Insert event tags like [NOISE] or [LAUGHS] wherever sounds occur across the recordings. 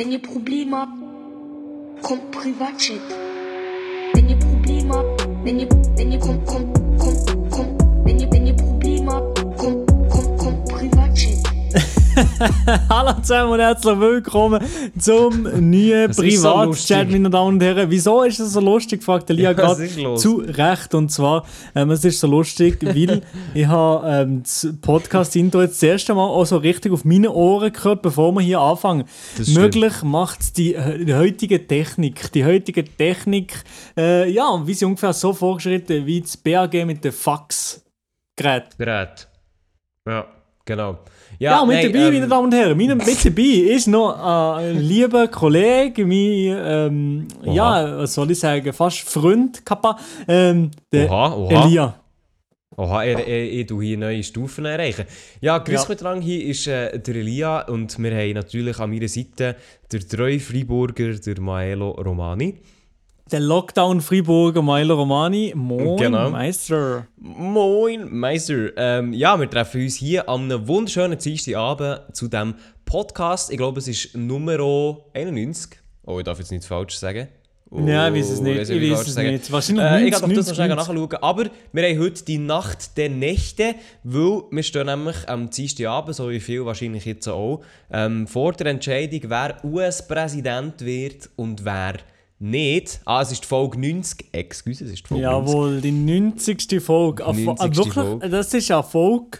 Wenn ihr Probleme habt, kommt Privatchat. Wenn ihr Probleme habt, wenn ihr, wenn ihr kommt, kommt, [LAUGHS] Hallo zusammen und herzlich willkommen zum neuen so Privatchat, lustig. meine Damen und Herren. Wieso ist das so lustig, fragt der Lia Ja, gerade zu Recht. Und zwar, ähm, es ist so lustig, weil [LAUGHS] ich habe ähm, das Podcast-Intro jetzt das erste Mal auch so richtig auf meine Ohren gehört, bevor wir hier anfangen. Möglich macht die, äh, die heutige Technik. Die heutige Technik, äh, ja, wie sie ungefähr so vorgeschritten wie das BAG mit dem Fax-Gerät. Gerät. Ja, genau. Ja, mit nein, dabei, ähm, meine Damen und Herren, meine, mit dabei ist noch ein lieber Kollege, mein, ähm, ja, was soll ich sagen, fast Freund, Kappa, ähm, der Oha, oha. Elia. Oha, er, er, ich tu hier neue Stufen erreichen. Ja, grüß Ja. hier ist äh, der Elia und wir haben natürlich an meiner Seite der treue Freiburger, der Maelo Romani. Der Lockdown-Freiburger Milo Romani. Moin, Genau. Meister. Moin, Meister. Ähm, ja, wir treffen uns hier am einem wunderschönen Dienstagabend zu diesem Podcast. Ich glaube, es ist Nummer 91. Oh, ich darf jetzt nichts falsch sagen. Oh, Ja, ich weiß es nicht, soll ich weiß es sagen? nicht. Wahrscheinlich äh, Ich 90, kann das noch schnell 90. nachschauen. Aber wir haben heute die Nacht der Nächte, weil wir stehen nämlich am Dienstagabend, so wie viel wahrscheinlich jetzt auch, ähm, vor der Entscheidung, wer US-Präsident wird und wer nicht. Ah, es ist die Folge 90. Excuse, es ist die Folge 90. Jawohl, die 90. Folge. Eine Fo- 90. äh, wirklich, Folge. Das ist eine Folge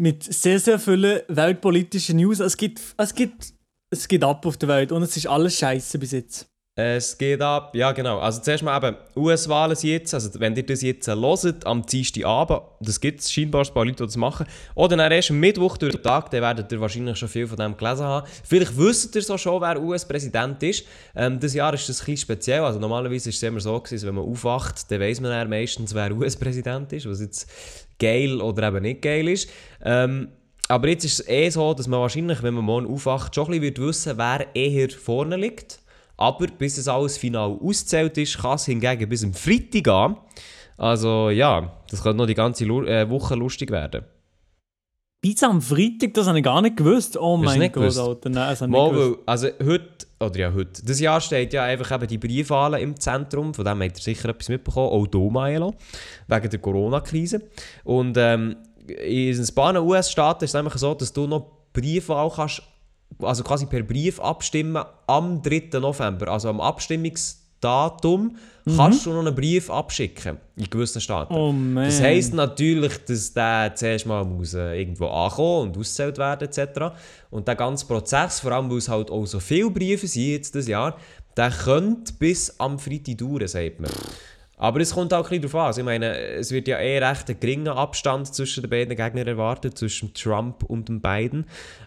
mit sehr, sehr vielen weltpolitischen News. Es gibt, es gibt, es geht ab auf der Welt und es ist alles scheiße bis jetzt. Es geht ab, ja genau. Also zuerst mal eben, US-Wahlen jetzt, also wenn ihr das jetzt hört, am Dienstagabend, das gibt es scheinbar ein paar Leute, die das machen, oder dann erst am Mittwoch durch den Tag, dann werdet ihr wahrscheinlich schon viel von dem gelesen haben. Vielleicht wisst ihr so schon, wer US-Präsident ist. Ähm, das Jahr ist das ein speziell, also normalerweise ist es immer so gewesen, wenn man aufwacht, dann weiß man dann meistens, wer US-Präsident ist, was jetzt geil oder eben nicht geil ist. Ähm, aber jetzt ist es eh so, dass man wahrscheinlich, wenn man morgen aufwacht, schon ein bisschen wird wissen, wer eher vorne liegt. Aber bis es alles final auszählt ist, kann es hingegen bis am Freitag gehen. Also ja, das könnte noch die ganze Lu äh, Woche lustig werden. Bis am Freitag, das habe ich gar nicht gewusst. Oh mein Gott, gewusst? Alter. Nein, das habe ich Mal, nicht gewusst. also heute, oder ja heute, das Jahr steht ja einfach eben die Briefwahlen im Zentrum, von dem habt ihr sicher etwas mitbekommen, auch hier Maelo, wegen der Corona-Krise. Und ähm, in ein paar US-Staaten ist es einfach so, dass du noch Briefwahl kannst, also quasi per Brief abstimmen am 3. November, also am Abstimmungsdatum, kannst du noch einen Brief abschicken in gewissen Staaten. Oh man. Das heisst natürlich, dass der zuerst mal muss, äh, irgendwo ankommen und ausgezählt werden etc. Und der ganze Prozess, vor allem weil es halt auch so viele Briefe sind jetzt das Jahr, der könnte bis am Freitag dauern, sagt man. Aber es kommt auch ein bisschen darauf an. Also ich meine, es wird ja eh recht ein geringer Abstand zwischen den beiden Gegnern erwartet, zwischen Trump und dem Biden.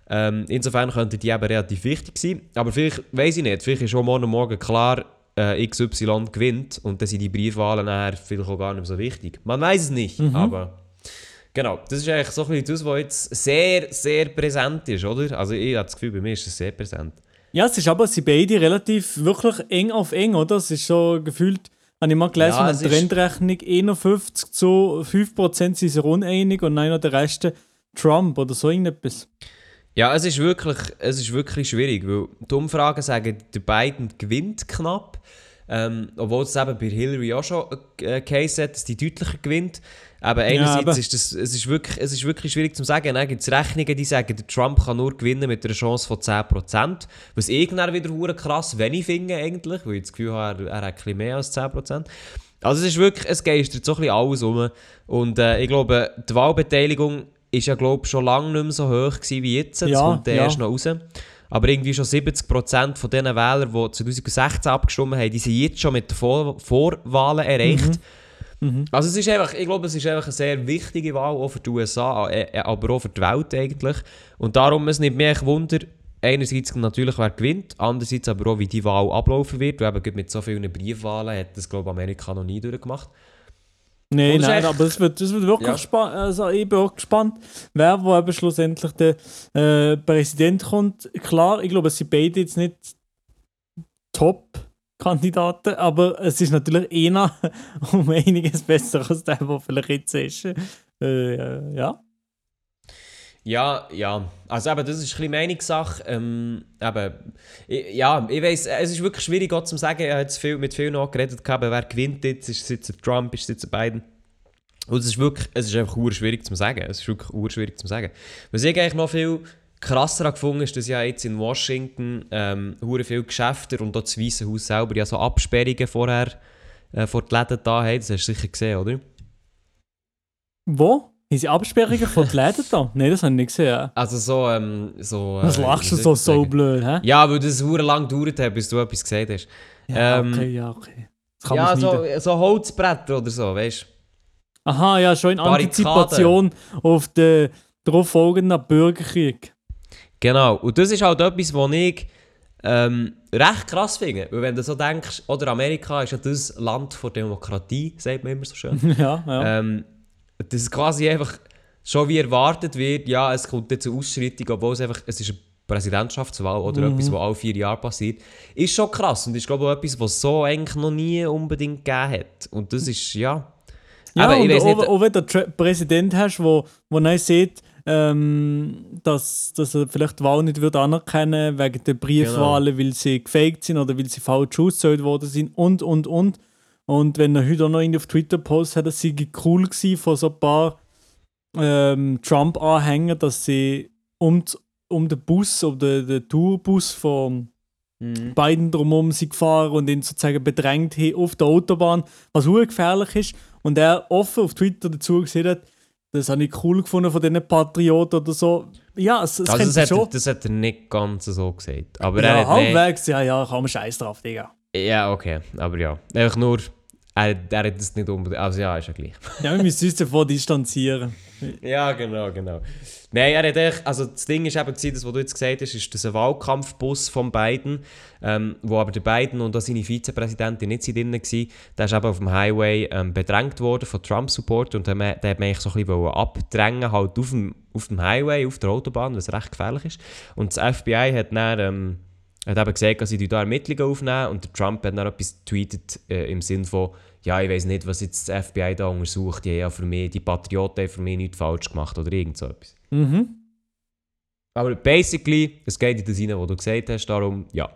Ähm, insofern könnte die eben relativ wichtig sein. Aber vielleicht, weiß ich nicht, vielleicht ist schon morgen Morgen klar, äh, XY gewinnt und dann sind die Briefwahlen nachher vielleicht auch gar nicht so wichtig. Man weiß es nicht, Mhm. aber genau, das ist eigentlich so ein bisschen das, was jetzt sehr, sehr präsent ist, oder? Also ich habe das Gefühl, bei mir ist es sehr präsent. Ja, es ist aber, sie beide relativ wirklich eng auf eng, oder? Es ist so gefühlt, habe ich mal gelesen, Ja, eine Trendrechnung, 51 zu 5% sind sich uneinig und noch der Rest Trump oder so irgendetwas. Ja, es ist wirklich, es ist wirklich schwierig, weil die Umfragen sagen, der Biden gewinnt knapp. Ähm, obwohl es eben bei Hillary auch schon äh, Case hat, dass die deutlicher gewinnt. Aber einerseits aber- ist das, es ist wirklich, es ist wirklich schwierig zu sagen. Dann gibt es Rechnungen, die sagen, der Trump kann nur gewinnen mit einer Chance von 10%. Was ich dann wieder hure krass wenig finde eigentlich, weil ich das Gefühl habe, er, er hat ein mehr als 10%. Also es ist wirklich, es geistert so ein bisschen alles um. Und äh, ich glaube, die Wahlbeteiligung ist ja glaube schon lange nicht mehr so hoch gewesen wie jetzt. Das Ja, kommt ja. erst noch raus. Aber irgendwie schon 70% von den Wählern, die 2016 abgestimmt haben, die sind jetzt schon mit den Vor Vorwahlen erreicht. Mhm. Also es ist einfach, ich glaube, es ist einfach eine sehr wichtige Wahl, auch für die USA, äh, äh, aber auch für die Welt eigentlich. Und darum, es nimmt mich echt Wunder, einerseits natürlich, wer gewinnt, andererseits aber auch, wie die Wahl ablaufen wird. Weil eben mit so vielen Briefwahlen hat das, glaube ich, Amerika noch nie durchgemacht. Nein, ist nein, echt- aber es wird, es wird wirklich Ja. spannend. Also ich bin auch gespannt, wer wo eben schlussendlich der äh, Präsident kommt. Klar, ich glaube, es sind beide jetzt nicht Top-Kandidaten, aber es ist natürlich einer [LAUGHS] um einiges besser als der, der vielleicht jetzt ist. Äh, ja. Ja, ja. Also eben, das ist ein bisschen Meinungssache. Ähm, eben, ich, ja, ich weiss, es ist wirklich schwierig auch zu sagen. Ich habe jetzt viel, mit vielen auch geredet, gehabt, wer gewinnt jetzt. Ist es jetzt Trump, ist es jetzt Biden? Und es ist wirklich, es ist einfach schwierig zu sagen. Es ist wirklich schwierig zu sagen. Was ich eigentlich noch viel krasser gefunden ist, dass ja jetzt in Washington ähm, viele Geschäfte und auch das Weiße Haus selber ja so Absperrungen vorher äh, vor den Läden da haben. Das hast du sicher gesehen, oder? Wo? Haben sie Absperrungen von den Läden da? Nein, das habe ich nicht gesehen. Also so, ähm, so... Was äh, lachst du so so blöd, hä? Ja, weil das hure lang gedauert hat, bis du etwas gesagt hast. Ja, Ähm, okay, ja, okay. Ja, so, so Holzbretter oder so, weißt du? Aha, ja, schon in. Antizipation auf den darauffolgenden Bürgerkrieg. Genau, und das ist halt etwas, was ich ähm, recht krass finde. Weil wenn du so denkst, oder Amerika ist ja das Land der Demokratie, sagt man immer so schön. [LAUGHS] ja, ja. ähm, dass es quasi einfach schon wie erwartet wird, ja, es kommt jetzt eine Ausschreitung, obwohl es einfach, es ist eine Präsidentschaftswahl oder Mhm. etwas, was alle vier Jahre passiert, ist schon krass und ist glaube ich auch etwas, was so eigentlich noch nie unbedingt gegeben hat. Und das ist, ja... Ja, Aber und auch, nicht- auch wenn du einen Präsident hast, wo, wo dann sieht, ähm, dass, dass er vielleicht die Wahl nicht wird anerkennen wegen der Briefwahlen, weil sie gefaked sind oder weil sie falsch ausgezählt worden sind und, und, und. Und wenn er heute auch noch auf Twitter postet, hat, das sei cool gewesen von so ein paar ähm, Trump-Anhängern, dass sie um, um den Bus, um den, den Tourbus von Mhm. beiden drumherum sind gefahren und ihn sozusagen bedrängt haben auf der Autobahn, was sehr gefährlich ist. Und er offen auf Twitter dazu gesehen hat, das habe ich cool gefunden von diesen Patrioten oder so. Ja, es, es Also das hat, er, schon. das hat er nicht ganz so gesagt. Aber er ja, hat... nee- halbwegs, ja, ja, kann man scheiß drauf, Digga. Ja, okay, aber ja. Einfach nur, er, er hat das nicht unbedingt. Also ja, ist ja gleich. Ja, wir müssen uns davon distanzieren. Ja, genau, genau. Nein, er hat echt, also das Ding ist eben, das, was du jetzt gesagt hast, ist das ein Wahlkampfbus von Biden, ähm, wo aber der Biden und auch seine Vizepräsidentin nicht drin waren. Der ist eben auf dem Highway ähm, bedrängt worden von Trump-Support und der, der hat man eigentlich so ein bisschen abdrängen, halt auf dem, auf dem Highway, auf der Autobahn, was recht gefährlich ist. Und das FBI hat dann... Ähm, hat eben gesagt, dass sie da Ermittlungen aufnehmen und der Trump hat dann etwas getweetet äh, im Sinn von ja, ich weiß nicht, was jetzt das FBI da untersucht, die, haben ja für mich, die Patrioten haben für mich nichts falsch gemacht oder irgend so etwas. Mhm. Aber basically, es geht in das rein, was du gesagt hast, darum ja.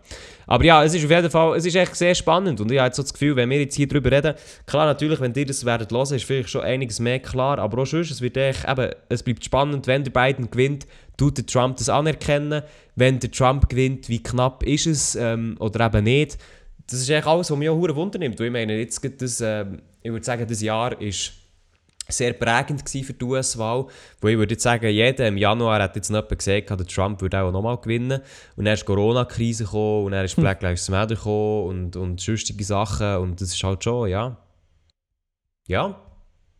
Aber ja, es ist auf jeden Fall, es ist echt sehr spannend und ich habe jetzt so das Gefühl, wenn wir jetzt hier drüber reden, klar natürlich, wenn ihr das werdet hören, ist vielleicht schon einiges mehr klar, aber auch sonst, es wird echt, eben, es bleibt spannend, wenn der Biden gewinnt, tut der Trump das anerkennen, wenn der Trump gewinnt, wie knapp ist es ähm, oder eben nicht. Das ist echt alles, was mich auch Wunder nimmt, weil ich meine, jetzt geht das, ähm, ich würde sagen, das Jahr ist sehr prägend für die US-Wahl. Wo ich würde jetzt sagen, jeder im Januar hat jetzt jemand gesagt, der Trump würde auch nochmal gewinnen. Und dann ist die Corona-Krise gekommen und dann ist Black Lives Matter gekommen und, und sonstige Sachen. Und das ist halt schon, ja. Ja.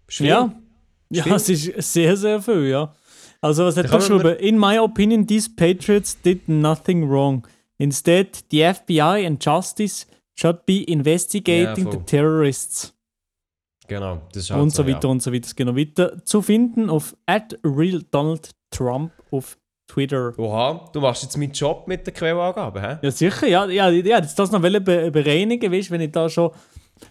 viel. Ja. Ja, Viel. es ist sehr, sehr viel, ja. Also, was hat er geschrieben? In my opinion, these patriots did nothing wrong. Instead, the FBI and justice should be investigating Ja, the terrorists. Genau, das ist und so weiter ja. und so weiter. Es geht noch weiter. Zu finden auf at real Donald Trump auf Twitter. Oha, du machst jetzt meinen Job mit der Quellangabe, hä? Ja, sicher, ja. Ja, ja das noch be bereinigen, weißt, wenn ich da schon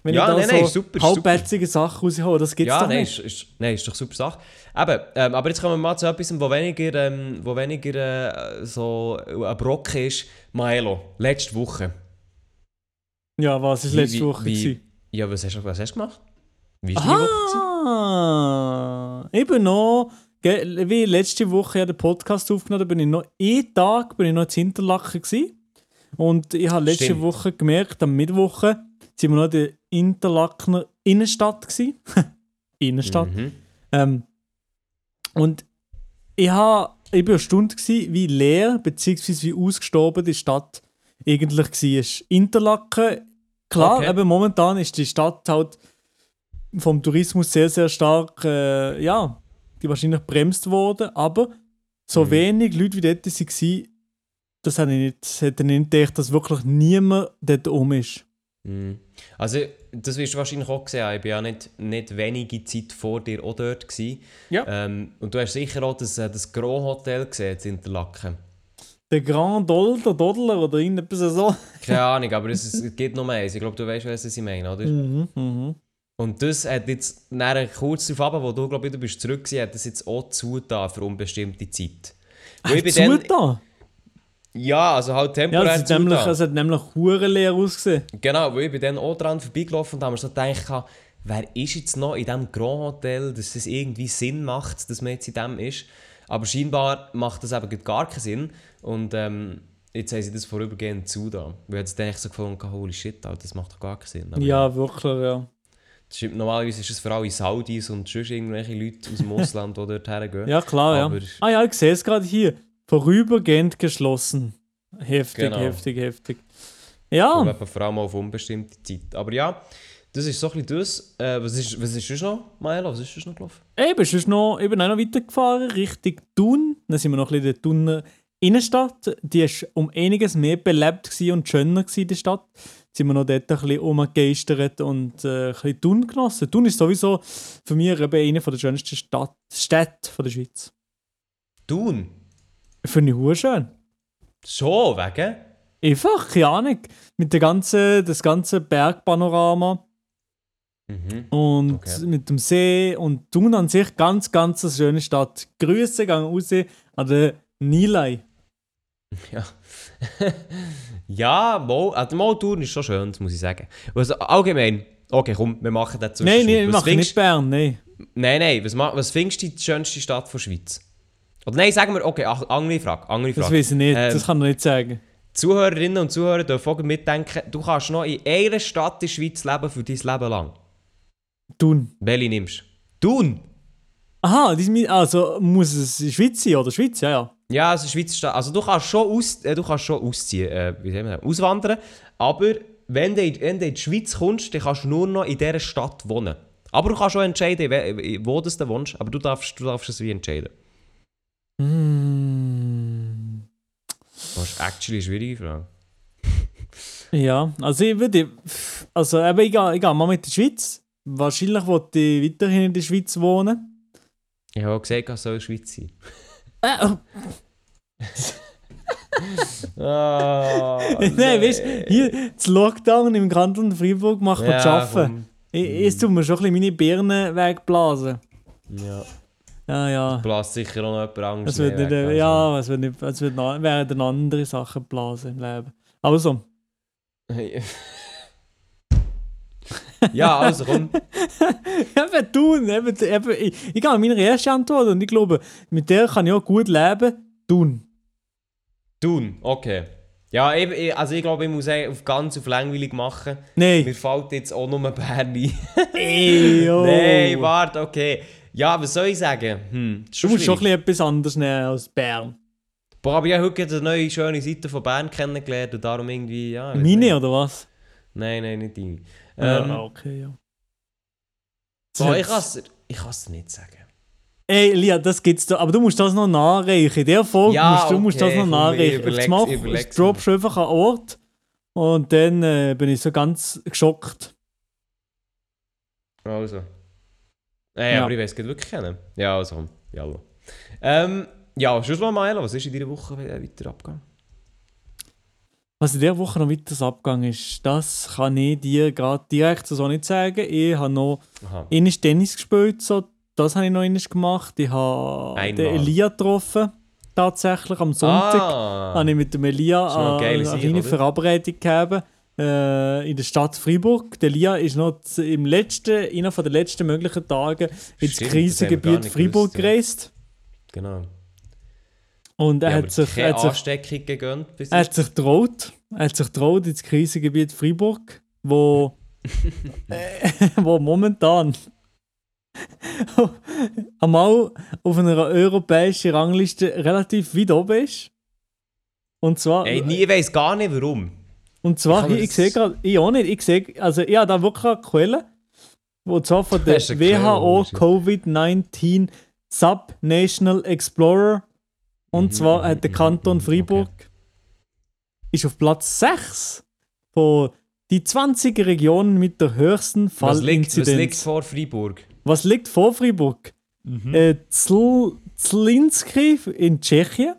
wenn Ja, ich da nein, nein, so ist super, ist halbherzige Sachen raushole, das gibt's Ja, doch nein, nicht. ist, ist, nein, ist doch super Sache. Eben, ähm, aber jetzt kommen wir mal zu etwas, wo weniger, ähm, wo weniger äh, so ein Brocken ist. Maelo, letzte Woche. Ja, was ist letzte wie- Woche? wie- gewesen? Ja, was hast, was hast du gemacht? Wie war die Woche? gewesen? Ah, ich bin noch, wie letzte Woche ja den Podcast aufgenommen bin ich noch einen Tag bin ich noch in Interlaken gewesen. Und ich habe letzte Stimmt. Woche gemerkt, am Sind wir noch in der Interlakener Innenstadt. [LAUGHS] Innenstadt. Mhm. Ähm, und ich, ha, ich war erstaunt, gewesen, wie leer bzw. wie ausgestorben die Stadt eigentlich war. Interlaken, klar, Okay. eben momentan ist die Stadt halt vom Tourismus sehr, sehr stark, äh, ja, die wahrscheinlich bremst worden, aber so Mhm. wenig Leute wie dort waren, das hätte ich nicht, das hätte ich nicht gedacht, dass wirklich niemand dort um ist. Mhm. Also, das wirst du wahrscheinlich auch gesehen haben. Ich war ja nicht, nicht wenige Zeit vor dir auch dort. Gewesen. Ja. Ähm, und du hast sicher auch das, äh, das Grand Hotel gesehen in Interlaken. Der Grand Dolder, Dodler oder irgendetwas so. Keine Ahnung, aber es, es gibt noch mehr. Ich glaube, du weißt, was ich meine, oder? Mhm, mhm. Und das hat jetzt nachher kurz darauf ab, wo du, glaube ich, du bist zurück gewesen, hat das jetzt auch zugetan für unbestimmte Zeit. Weil ich bin dann- Zutan? Ja, also halt Ja, temporär es hat nämlich, es hat nämlich hure leer ausgesehen. Genau, weil ich bin dann auch dran vorbeigelaufen und habe mir so gedacht, wer ist jetzt noch in diesem Grand Hotel, dass es irgendwie Sinn macht, dass man jetzt in dem ist. Aber scheinbar macht das eben gar keinen Sinn. Und ähm, jetzt haben sie das vorübergehend zu da. Weil jetzt denke ich so gefunden, holy shit, Alter, das macht doch gar keinen Sinn. Aber Ja, wirklich, ja. Stimmt, normalerweise ist es für alle Saudis und sonst irgendwelche Leute aus dem [LAUGHS] Ausland, die dort hergehen. Ja, klar, Aber- ja. Ah ja, ich sehe es gerade hier. Vorübergehend geschlossen. Heftig, Genau. heftig, heftig. Ja, eben vor allem auf unbestimmte Zeit. Aber ja, das ist so ein bisschen das. Äh, was, ist, was ist sonst noch, Maela? Was ist sonst noch gelaufen? eben, sonst noch, ich bin auch noch weitergefahren, Richtung Thun. Dann sind wir noch ein bisschen in der Thuner Innenstadt. Die war um einiges mehr belebt und schöner gewesen, die Stadt. Jetzt sind wir noch dort ein bisschen rumgegeistert und äh, ein bisschen Thun genossen. Thun ist sowieso für mich eben eine der schönsten Stadt, Städte der Schweiz. Thun? Finde ich hure schön. So, wegen? Einfach, keine Ahnung. Mit der ganzen, das ganze Bergpanorama Mhm. und Okay. mit dem See und Thun an sich ganz, ganz eine schöne Stadt. Grüße gehen raus an den Nilay. [LAUGHS] Ja. ja, mal, also mal Thun ist schon schön, das muss ich sagen. Also, allgemein, okay, komm, wir machen das Nein, nein, ich was mache findest- nicht Bern, nein. Nein, nein, was, was findest du die schönste Stadt der Schweiz? Oder nein, sagen wir, okay, ach, andere Frage, andere Das Frage. weiß ich nicht, Ähm, das kann ich nicht sagen. Zuhörerinnen und Zuhörer dürfen auch mitdenken, du kannst noch in einer Stadt in der Schweiz leben für dein Leben lang. Thun. Welche nimmst du? Thun! Aha, das also muss es in der Schweiz sein, oder? Schweiz, ja, ja. Ja, es ist eine Schweizer Stadt. Also du kannst schon, aus, äh, du kannst schon ausziehen, äh, wie sagen wir das? auswandern, aber wenn du, in- wenn du in die Schweiz kommst, dann kannst du nur noch in dieser Stadt wohnen. Aber du kannst auch entscheiden, wo du wohnst, aber du darfst, du darfst es wie entscheiden. Mm. Das ist actually eine schwierige Frage. Ja, also ich würde, also eben, ich gehe, ich gehe mal mit der Schweiz. Wahrscheinlich wollte ich weiterhin in der Schweiz wohnen. Ich habe auch gesagt, es soll in der Schweiz sein. Äh, [LAUGHS] Ah, Nein, weißt du, hier das Lockdown im Kanton Freiburg macht mir zu arbeiten. Ich, es tut mir schon ein bisschen meine Birnen wegblasen. Ja. Ja, ja. Blas sicher auch noch jemand anderes. Es wird nicht, weg, also. ja, es wird nicht, es wird noch, werden andere Sachen blasen im Leben. Aber so. [LAUGHS] ja, also komm. [LAUGHS] eben tun, eben, eben, ich, ich gehe mit meiner ersten Antwort und ich glaube, mit der kann ich auch gut leben. Tun. Tun, okay. Ja, ich- also ich glaube, ich muss auf ganz auf langweilig machen. Nein. Mir fällt jetzt auch nur Bern ein. [LAUGHS] Ey. Nein, warte, okay. Ja, was soll ich sagen? Hm, Du musst schon ein schwierig. bisschen etwas anderes nehmen als Bern. Boah, aber ich habe heute eine neue schöne Seite von Bern kennengelernt und darum irgendwie, ja... Meine nicht. oder was? Nein, nein, nicht deine. Ähm, Ähm, okay, ja. boah, ich kann es ich kann's nicht sagen. Ey, Lia, das gibt's da. Aber du musst das noch nachreichen. In der Folge Ja, musst du musst das okay, noch nachreichen. das Mach droppst einfach einen Ort. Und dann äh, bin ich so ganz geschockt. Also. Ey, Ja. aber ich weiß es wirklich kennen. Ja, also, komm. ja. Ähm, ja, schon mal, Maela, was ist in dieser Woche we- weiter abgegangen? Was in dieser Woche noch weiter abgegangen ist, das kann ich dir gerade direkt so nicht sagen. Ich habe noch einmal Tennis gespielt, so. das habe ich noch einmal gemacht. Ich habe Einmal. den Elia getroffen, tatsächlich am Sonntag. Ah, habe ich mit dem Elia eine eine kleine? Verabredung gegeben äh, in der Stadt Freiburg. Der Elia ist noch im letzten, einer der letzten möglichen Tage ins Stimmt, Krisengebiet Freiburg gewusst, ja. gereist. genau. Und er Ja, hat sich, er keine hat sich, Ansteckung gegönnt er hat sich traut, er hat sich traut ins Krisengebiet Freiburg, wo, [LAUGHS] äh, [LAUGHS] wo momentan [LAUGHS] einmal auf einer europäischen Rangliste relativ weit oben ist. Und zwar, Ey, nie, ich weiss gar nicht warum. Und zwar, ich, ich sehe gerade, ich auch nicht, ich sehe, also ich habe da wirklich eine Quelle, und zwar von der? WHO Oh, shit. Covid-19 Sub-National Explorer. Und Mhm, zwar mhm, hat der mhm, Kanton mhm, Freiburg ist auf Platz 6 von die 20 Regionen mit der höchsten Was liegt, was liegt Fallinzidenz. vor Freiburg? Was liegt vor Freiburg? Mhm. Äh, Zl Zlinski in Tschechien,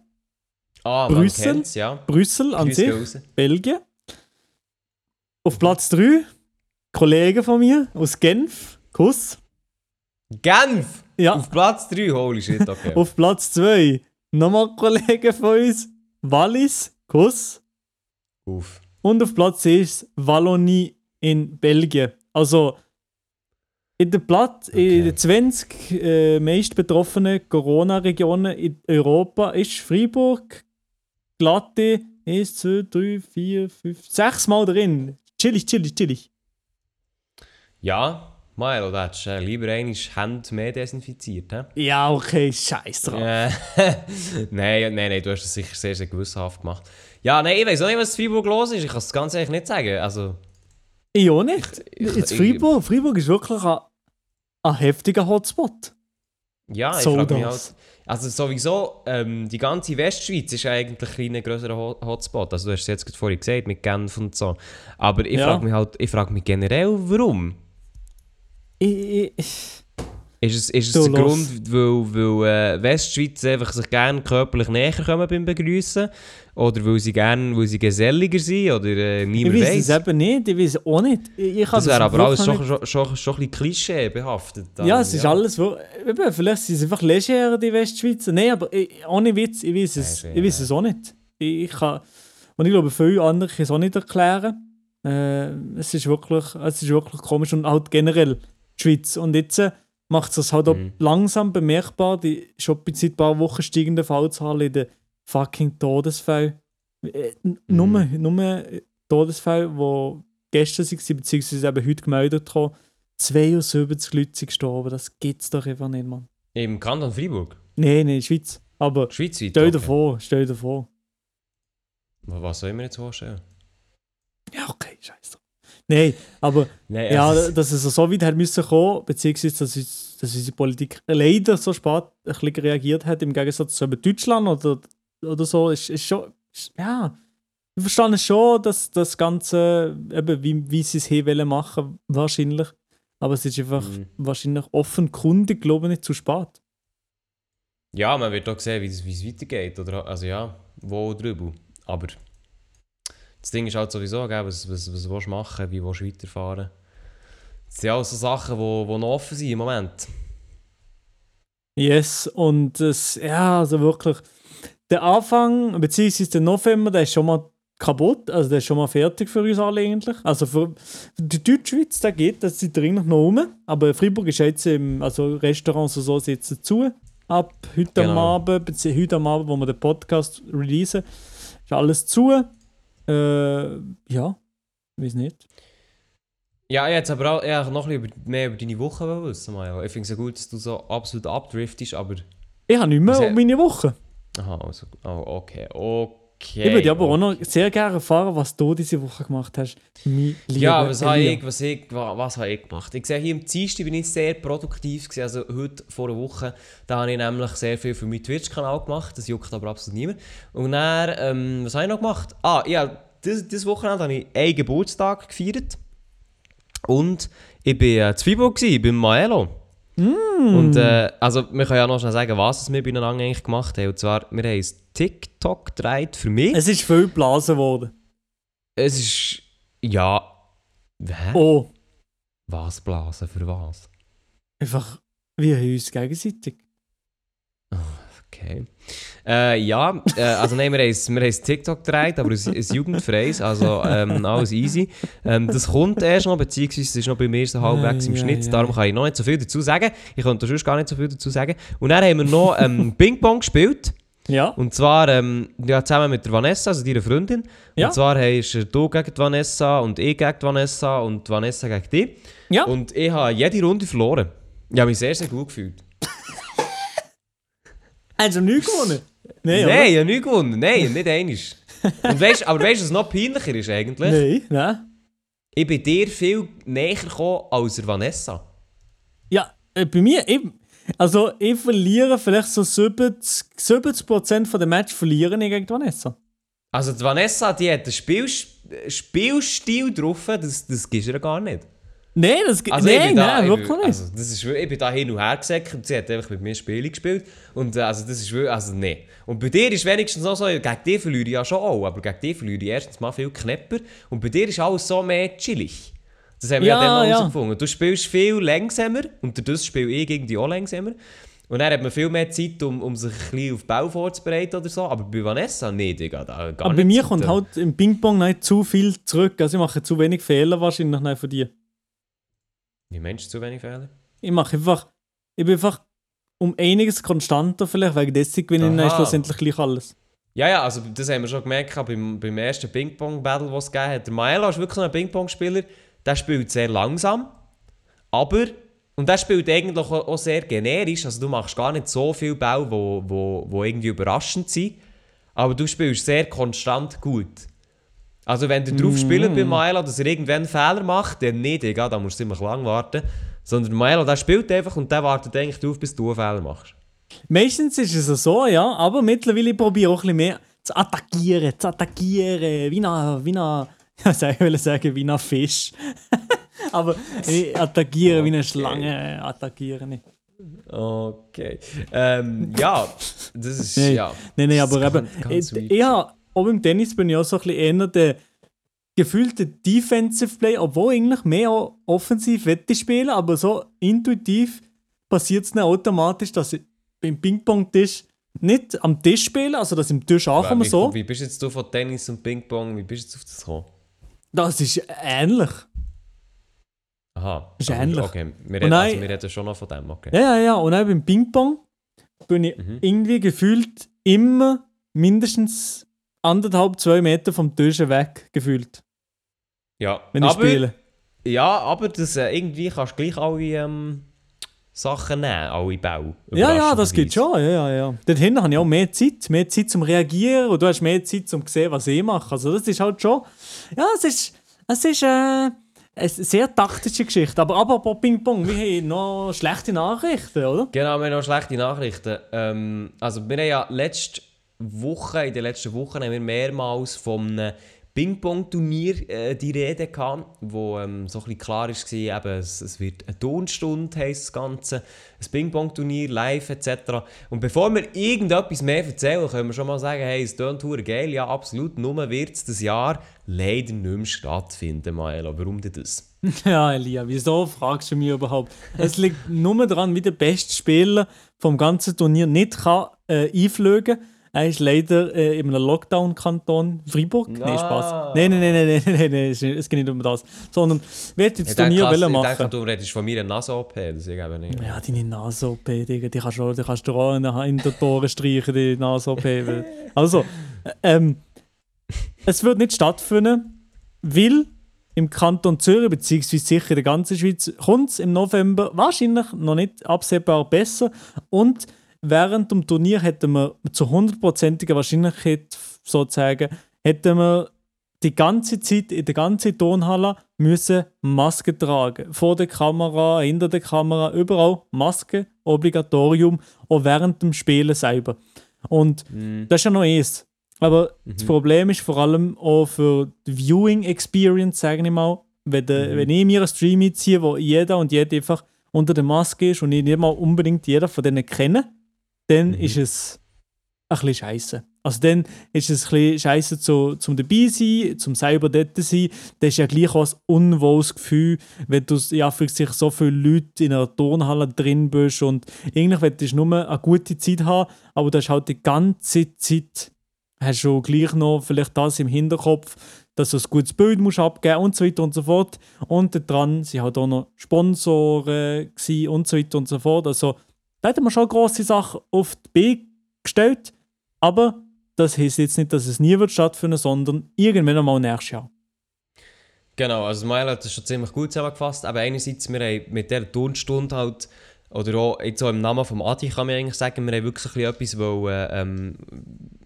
Ah, Brüssel? ja. Brüssel an Grüß sich. Belgien. Auf Platz 3 Kollegen von mir aus Genf, Kuss. Genf! Ja, Auf Platz 3, holy shit, okay. [LAUGHS] auf Platz 2 nochmal Kollegen von uns, Wallis, Kuss. Uff. Und auf Platz 6 Wallonie in Belgien. Also in der Platz, in Okay. den 20 äh, meist betroffenen Corona-Regionen in Europa ist Freiburg glatte 1, 2, 3, 4, 5, 6 Mal drin. Chillig, chillig, chillig. Ja, Milo, da hättest du äh, lieber einmal Hände mehr desinfiziert, hä? Ja, okay, scheiß drauf. Äh, [LAUGHS] nein, nein, nein, du hast das sicher sehr, sehr gewissenhaft gemacht. Ja, nein, ich weiß auch nicht, was in Freiburg los ist. Ich kann es ganz ehrlich nicht sagen. Also, Ich auch nicht. Ich- ich- Jetzt Freiburg, Freiburg ist wirklich ein, ein heftiger Hotspot. ja, ich So frage mich halt. Also, sowieso, ähm, die ganze Westschweiz ist eigentlich ein größerer Ho Hotspot. Also, du hast es jetzt gerade vorhin gesagt, mit Genf und so. Aber ich Ja. frage mich halt, ich frage mich generell, warum? Ich, ich, Ist es, ist es der. Grund, weil, weil äh, Westschweiz einfach sich gerne körperlich näher kommen beim Begrüßen? Oder weil sie gerne, weil sie geselliger sind? Oder äh, ich niemand weiß weiß? es eben nicht. Ich weiß auch nicht. Ich, ich Das wäre aber alles schon, schon, schon, schon ein bisschen Klischee behaftet. Ja, es ist alles. wo- Eben, vielleicht sind es einfach leger, die Westschweizer. Nein, aber ich, ohne Witz, ich weiß es, ich weiß es auch nicht. Ich, ich kann, und ich glaube, viele andere können es auch nicht erklären. Äh, es, ist wirklich, es ist wirklich komisch und halt generell die Schweiz. Und jetzt äh, macht es das halt auch Mhm. langsam bemerkbar, die schon seit ein paar Wochen steigende Fallzahlen in den fucking Todesfällen. Äh, n- Mhm. Nur, nur Todesfälle, die gestern waren, beziehungsweise eben heute gemeldet haben, 72 Leute sind gestorben. Das gibt's doch einfach nicht, Mann. Im Kanton Freiburg? Nein, nein, Schweiz. Aber Schweizweit? stell dir okay. vor, stell dir vor. Was soll ich mir jetzt vorstellen? Ja, okay, scheiße. Nein, aber Nein, ja, also- dass es so weit hat müssen kommen, beziehungsweise dass, uns, dass unsere Politik leider so spät ein bisschen reagiert hat, im Gegensatz zu Deutschland oder, oder so, ist, ist schon, ist, ja, ich verstehe schon, dass das Ganze, eben, wie, wie sie es hier wollen machen, wahrscheinlich. Aber es ist einfach Mhm. wahrscheinlich offenkundig, glaube ich, nicht zu spät. Ja, man wird auch sehen, wie es wie es weitergeht. Oder, also ja, wo drüber. Aber das Ding ist halt sowieso, gell, was, was, was willst du machen, wie willst du weiterfahren. Das sind alles so Sachen, die wo, wo noch offen sind im Moment. Yes, und es, ja, also wirklich, der Anfang, beziehungsweise der November, der ist schon mal kaputt, also der ist schon mal fertig für uns alle eigentlich. Also für, die Deutschschweiz, der geht, das sind dringend noch rum, aber Freiburg ist jetzt im, also Restaurants und so sitzen zu, ab heute am Genau. Abend, beziehungsweise heute am Abend, wo wir den Podcast releasen, ist alles zu. Äh, ja, weiß nicht. Ja, jetzt aber auch ja, noch ein bisschen mehr über deine Woche wissen. Ich finde es ja gut, dass du so absolut abdriftest, aber... Ich habe nicht mehr um meine Woche. Aha, also, oh, okay, okay. Ich würde aber auch noch sehr gerne erfahren, was du diese Woche gemacht hast. Mein Ja, was habe ich, was, ich, wa- was habe ich gemacht? Ich sehe hier am Dienstag bin ich sehr produktiv gewesen. Also heute vor einer Woche, da habe ich nämlich sehr viel für meinen Twitch-Kanal gemacht. Das juckt aber absolut niemand. Und dann, ähm, was habe ich noch gemacht? Ah, ja, dieses, Wochenende habe ich einen Geburtstag gefeiert. Und ich war äh, in Freiburg, beim Maelo. Und äh, also, wir können ja noch schnell sagen, was wir beieinander eigentlich gemacht haben. Und zwar, wir haben ein TikTok gedreht für mich. Es ist viel geblasen worden. Es ist. Ja. Hä? Oh, Was blasen? Für was? einfach, wir haben uns gegenseitig. Okay. Äh, ja, äh, also nein, wir haben ein TikTok gedreht, aber es ist jugendfreies, also ähm, alles easy. Ähm, das kommt erst noch, beziehungsweise es ist noch bei mir so halbwegs im ja, Schnitt, ja. darum kann ich noch nicht so viel dazu sagen. Ich könnte sonst gar nicht so viel dazu sagen. Und dann haben wir noch ähm, Ping-Pong gespielt. Ja, Und zwar ähm, ja, zusammen mit der Vanessa, also deiner Freundin. Ja. Und zwar hast du gegen die Vanessa und ich gegen Vanessa und Vanessa gegen dich. ja. Und ich habe jede Runde verloren. Ich habe mich sehr, sehr gut gefühlt. Hast du nichts gewonnen? Nein, Nein, habe nicht gewonnen. Nein, nicht einig. Und weißt, aber weißt du, was noch peinlicher ist eigentlich? Nein, nein. Ich bin dir viel näher gekommen als der Vanessa. Ja, äh, bei mir, ich, also ich verliere vielleicht so 70%, 70 von den Match verlieren ich gegen Vanessa. Also die Vanessa, die hat einen Spiel, Spielstil drauf, das, das gibst du ihr gar nicht. Nein, das geht Also ich nein, da, nein, ich, wirklich nicht. Also, das ist, ich bin da hin und her gesäckert und sie hat einfach mit mir Spiele gespielt. Und äh, also das ist wirklich, also nee. Und bei dir ist wenigstens noch so, gegen dich verliere ich ja schon auch, aber gegen dich verliere ich erstens mal viel knapper. Und bei dir ist alles so mehr chillig. Das haben wir Ja, ja, dann ja. herausgefunden. Du spielst viel langsamer und das spiele ich viel langsamer und durch das spiele ich irgendwie auch langsamer. Und dann hat man viel mehr Zeit, um, um sich ein bisschen auf den Bau vorzubereiten oder so. Aber bei Vanessa nicht. Da, gar Aber bei mir kommt halt im Ping-Pong nicht zu viel zurück. Also ich mache zu wenig Fehler wahrscheinlich von dir. Wie meinst du zu wenig Fehler? Ich mache einfach, ich bin einfach um einiges konstanter vielleicht, wegen dessen gewinne ich schlussendlich gleich alles. Ja, ja, also das haben wir schon gemerkt beim, beim ersten Ping-Pong-Battle, das es gegeben hat. Der Maelo ist wirklich ein Ping-Pong-Spieler, der spielt sehr langsam, aber, und der spielt eigentlich auch, sehr generisch, also du machst gar nicht so viele Bälle, wo, wo, wo irgendwie überraschend sind, aber du spielst sehr konstant gut. Also wenn du drauf spielst bei Maelo, dass er irgendwann einen Fehler macht, dann nicht, Digga, da musst du ziemlich lang warten. Sondern Maelo, der spielt einfach und der wartet eigentlich drauf, bis du einen Fehler machst. Meistens ist es so, ja, aber mittlerweile probiere ich auch ein bisschen mehr zu attackieren, zu attackieren, wie ein, wie ein, [LAUGHS] ich will sagen, wie ein Fisch. [LAUGHS] aber ich attackiere wie eine Schlange, attackiere nicht. Okay. Ähm, ja, das ist, Nein, ja. nein, nein, aber eben, ich, ich habe, auch im Tennis bin ich auch so ein bisschen eher der gefühlte Defensive Play, obwohl eigentlich mehr offensiv wette spielen, aber so intuitiv passiert es dann automatisch, dass ich beim Ping-Pong-Tisch nicht am Tisch spiele, also dass ich im Tisch ankomme wie, so. wie bist jetzt du von Tennis und Ping-Pong, wie bist du jetzt auf das gekommen? Das ist ähnlich. Aha. Ist aber- ähnlich. Okay, wir reden, also wir reden schon noch von dem, okay. Ja, ja, ja. Und auch beim Ping-Pong bin ich Mhm. irgendwie gefühlt immer mindestens anderthalb, zwei Meter vom Tisch weg gefühlt, Ja, wenn ich aber, spiele. Ja, aber das, äh, irgendwie kannst du gleich alle ähm, Sachen nehmen, alle Bälle. Ja, ja, das geht überraschenderweise. schon. Ja, ja, ja. Dort hinten habe ich auch mehr Zeit. Mehr Zeit zum Reagieren und du hast mehr Zeit zum sehen, was ich mache. Also das ist halt schon... Ja, es ist... Es ist äh, eine sehr taktische Geschichte. Aber apropos Ping-Pong, wir haben noch schlechte Nachrichten, oder? Genau, wir haben noch schlechte Nachrichten. Ähm, also wir haben ja letzte Woche, in den letzten Wochen haben wir mehrmals einem Ping-Pong-Turnier äh, die Rede gehabt, wo ähm, so ein bisschen klar war, eben, es, es wird eine Tonstunde, heisst das Ganze, ein Ping-Pong-Turnier, live etc. Und bevor wir irgendetwas mehr erzählen, können wir schon mal sagen, hey, es tönt geil, ja absolut, nur wird es das Jahr leider nicht mehr stattfinden, Maelo. Warum denn das? [LAUGHS] Ja, Elia, wieso fragst du mich überhaupt? Es liegt nur daran, wie der beste Spieler vom ganzen Turnier nicht kann, äh, einfliegen Er ist leider äh, in einem Lockdown-Kanton Freiburg. Nein, Ah. Spaß. Nein, nein, nein, nein, nein, nein, nein, es geht nicht um das. Sondern, wer hat jetzt das Turnier wollen ich machen? denke, du redest von mir eine Nase-OP, das eben nicht. Ja, deine Nase-OP, Digga, die kannst du, auch- die kannst du auch in den- Toren streichen, die Nase-OP. also, äh, ähm, es wird nicht stattfinden, weil im Kanton Zürich, beziehungsweise sicher in der ganzen Schweiz, kommt es im November wahrscheinlich noch nicht absehbar besser. Und während dem Turnier hätten wir zu hundertprozentiger Wahrscheinlichkeit sozusagen, hätten wir die ganze Zeit in der ganzen Turnhalle müssen Maske tragen. Vor der Kamera, hinter der Kamera, überall Maske, Obligatorium, auch während dem Spielen selber. Und das ist ja noch eins. Aber das Problem ist vor allem auch für die Viewing Experience, sage ich mal, wenn, der, wenn ich mir einen Stream einziehe, wo jeder und jede einfach unter der Maske ist und ich nicht mal unbedingt jeder von denen kenne, dann ist es ein bisschen scheiße. Also dann ist es ein bisschen scheiße zu, zum dabei sein, zum selber dort sein. Das ist ja gleich auch ein unwohles Gefühl, wenn du ja, für sich so viele Leute in einer Turnhalle drin bist und eigentlich willst du nur eine gute Zeit haben, aber du hast halt die ganze Zeit hast du gleich noch vielleicht das im Hinterkopf, dass du ein gutes Bild musst abgeben und so weiter und so fort. Und dran sind halt auch noch Sponsoren und so weiter und so fort. Also da hätten wir schon grosse Sachen auf die Beine gestellt, aber das heisst jetzt nicht, dass es nie wird stattfinden, sondern irgendwann einmal nächstes Jahr. Genau, also Mael hat das schon ziemlich gut zusammengefasst. Aber einerseits, wir haben mit dieser Turnstunde halt, oder auch jetzt auch im Namen vom Adi kann man eigentlich sagen, wir haben wirklich etwas wollen, ähm,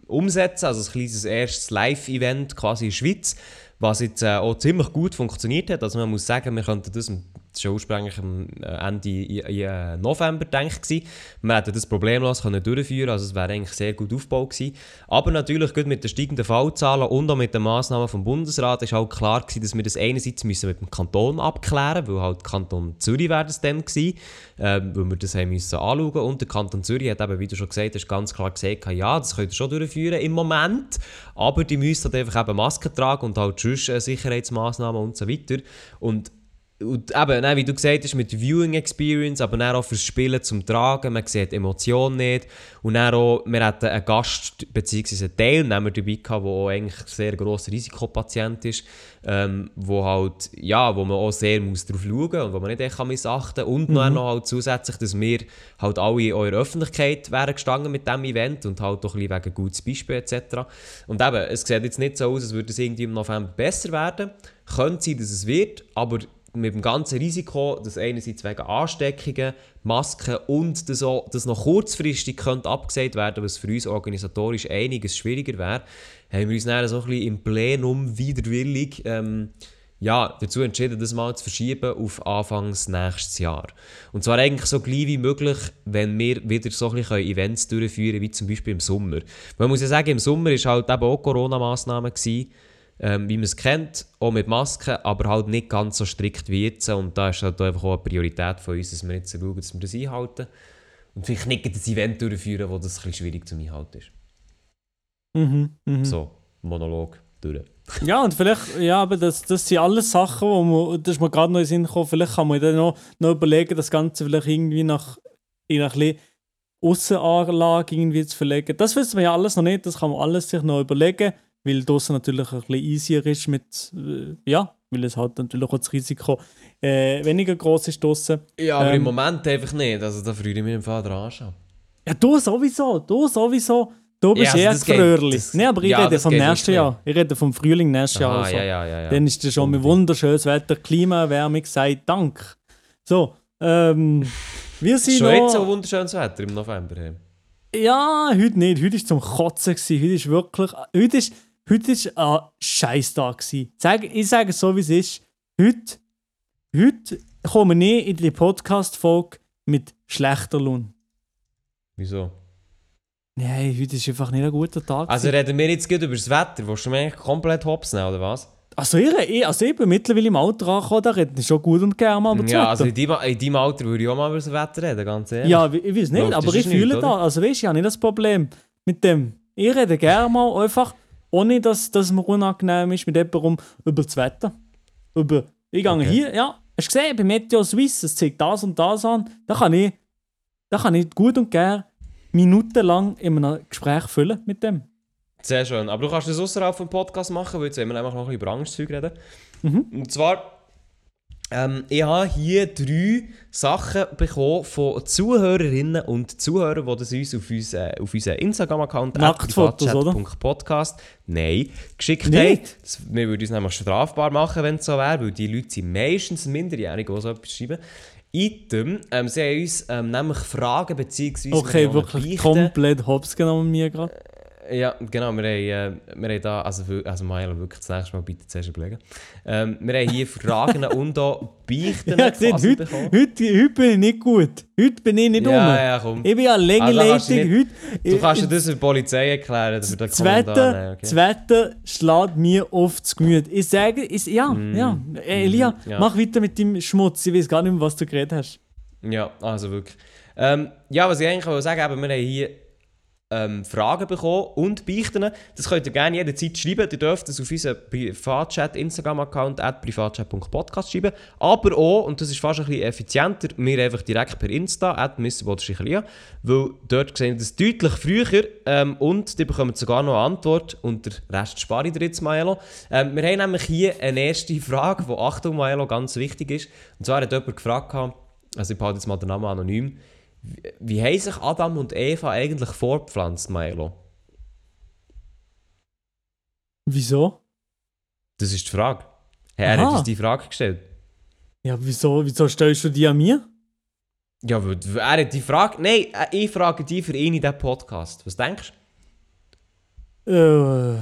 umsetzen, also ein kleines erstes Live-Event quasi in der Schweiz, was jetzt äh, auch ziemlich gut funktioniert hat. Also man muss sagen, wir könnten das, das war ursprünglich am äh, Ende äh, November, ich, gewesen. wir hätten das problemlos können durchführen also es wäre eigentlich sehr gut aufgebaut gewesen. Aber natürlich, gut mit den steigenden Fallzahlen und auch mit den Massnahmen vom Bundesrat ist halt klar gewesen, dass wir das einerseits müssen mit dem Kanton abklären weil halt Kanton Zürich wäre das dann gewesen, ähm, weil wir das haben müssen anschauen und der Kanton Zürich hat eben, wie du schon gesagt hast, ganz klar gesagt, ja, das könnt ihr schon durchführen im Moment, aber die müssen halt einfach eben Masken tragen und halt sonst äh, Sicherheitsmaßnahmen und so weiter. Und und eben, ne, wie du gesagt hast, mit Viewing Experience, aber dann auch fürs Spielen zum Tragen, man sieht die Emotion nicht. Und dann auch, wir hatten einen Gast bzw. einen Teilnehmer dabei gehabt, der eigentlich ein sehr grosser Risikopatient ist, ähm, wo halt, ja, wo man auch sehr muss drauf schauen muss und wo man nicht echt missachten kann. Und mhm. noch halt zusätzlich, dass wir halt alle in eurer Öffentlichkeit wären gestanden mit diesem Event und halt auch ein bisschen wegen gutes Beispiel etc. Und eben, es sieht jetzt nicht so aus, als würde es irgendwie im November besser werden. Könnte sein, dass es wird, aber mit dem ganzen Risiko, dass einerseits wegen Ansteckungen, Masken und dass, auch, dass noch kurzfristig könnte abgesagt werden was für uns organisatorisch einiges schwieriger wäre, haben wir uns dann so ein bisschen im Plenum widerwillig ähm, ja, dazu entschieden, das mal zu verschieben auf Anfangs nächstes Jahr. Und zwar eigentlich so gleich wie möglich, wenn wir wieder so ein bisschen Events durchführen können, wie zum Beispiel im Sommer. Man muss ja sagen, im Sommer war halt eben auch Corona-Massnahmen ähm, wie man es kennt, auch mit Masken, aber halt nicht ganz so strikt wie jetzt. Und da ist halt einfach auch eine Priorität von uns, dass wir jetzt schauen, dass wir das einhalten. Und vielleicht nicht das Event durchführen, wo das ein bisschen schwierig zu einhalten ist. Mhm, mh. So, Monolog durch. [LAUGHS] ja, und vielleicht, ja, aber das, das sind alles Sachen, wo man, das ist mir gerade noch in den Sinn gekommen, vielleicht kann man dann noch, noch überlegen, das Ganze vielleicht irgendwie nach, in ein bisschen Aussenanlage irgendwie zu verlegen. Das wissen wir ja alles noch nicht, das kann man alles sich noch überlegen weil draußen natürlich ein bisschen easier ist mit, äh, ja, weil es halt natürlich auch das Risiko äh, weniger groß ist draußen. Ja, aber ähm, im Moment einfach nicht, also da freue ich mich im Fall dran schon. Ja, du sowieso, du sowieso. Du bist ja, also eher Fröhrli. Nein, aber ich ja, rede vom nächsten Jahr. Ich rede vom Frühling nächstes Jahr. Also. Ja, ja, ja, ja. Dann ist das schon mit wunderschönes Wetter, Klimaerwärmung, sei Dank. So, ähm, wir sind Schon noch... jetzt so wunderschönes Wetter im November. Ja, heute nicht. Heute war zum Kotzen. Heute ist wirklich... Heute ist Heute war ein Scheißtag. Ich sage es so, wie es ist. Heute, heute kommen wir in die Podcast-Folge mit schlechter Lohn. Wieso? Nein, heute ist einfach nicht ein guter Tag. Also reden wir jetzt gut über das Wetter? Willst du mich komplett hops nehmen, oder was? Also ich, also ich bin mittlerweile im Alter angekommen, da reden schon gut und gerne mal über das Ja, also in deinem, in deinem Alter würde ich auch mal über das Wetter reden, ganz ehrlich. Ja, ich, ich weiß nicht, aber ich fühle nicht, da, also weißt du, ich habe nicht das Problem mit dem. Ich rede gerne mal einfach ohne dass, dass mir unangenehm ist mit jemandem über das Wetter. Über, ich gehe okay. hier, ja, hast du gesehen, bei Meteo Suisse, es zeigt das und das an. Da kann ich, da kann ich gut und gern minutenlang in einem Gespräch füllen mit dem. Sehr schön. Aber du kannst das außerhalb vom Podcast machen, weil jetzt wollen wir einfach noch ein bisschen über Angstzeug reden. Mhm. Und zwar ähm, ich habe hier drei Sachen bekommen von Zuhörerinnen und Zuhörern, die das uns auf, uns, äh, auf unseren Instagram-Account Nacktfotos, oder? Podcast nein, geschickt haben. Wir würden uns nämlich strafbar machen, wenn es so wäre, weil die Leute sind meistens minderjährig, die so etwas schreiben. Item, ähm, sie haben uns ähm, nämlich Fragen bzw. Okay, wirklich komplett hops genommen mir gerade. Ja, genau. Wir haben, äh, wir haben da, also, also Maela, wirklich das nächste Mal bitte zuerst überlegen. Ähm, wir haben hier Fragen und auch Beichten [LAUGHS] ja, gesehen, heute, heute, heute, bin ich nicht gut. Heute bin ich nicht ja, um. Ja, komm. Ich bin ja Längeleitung. Also heute, du kannst dir das der Polizei erklären. Dass das, Wetter, okay. das Wetter schlägt mir oft zu Gemüt. Ich sage, ich, ja, mm. ja. Elia, mm, ja. mach weiter mit dem Schmutz. Ich weiß gar nicht mehr, was du geredet hast. Ja, also wirklich. Ähm, ja, was ich eigentlich sagen wollte, wir haben hier ähm, Fragen bekommen und beichten. Das könnt ihr gerne jederzeit schreiben. Ihr dürft es auf unseren Privatchat Instagram-Account privatchat.podcast schreiben. Aber auch, und das ist fast ein bisschen effizienter, mir einfach direkt per Insta at weil dort sehen wir das deutlich früher ähm, und die bekommen sogar noch eine Antwort und der Rest spare ich dir jetzt, Maelo. Ähm, wir haben nämlich hier eine erste [LAUGHS] Frage, die, Achtung Maelo, ganz wichtig ist. Und zwar hat jemand gefragt, also ich behalte jetzt mal den Namen anonym, wie haben sich Adam und Eva eigentlich fortpflanzt, Milo? Wieso? Das ist die Frage. Er Aha. hat uns die Frage gestellt. Ja, wieso, wieso stellst du die an mir? Ja, weil er hat die Frage. Nein, äh, ich frage die für ihn in diesem Podcast. Was denkst du? Äh,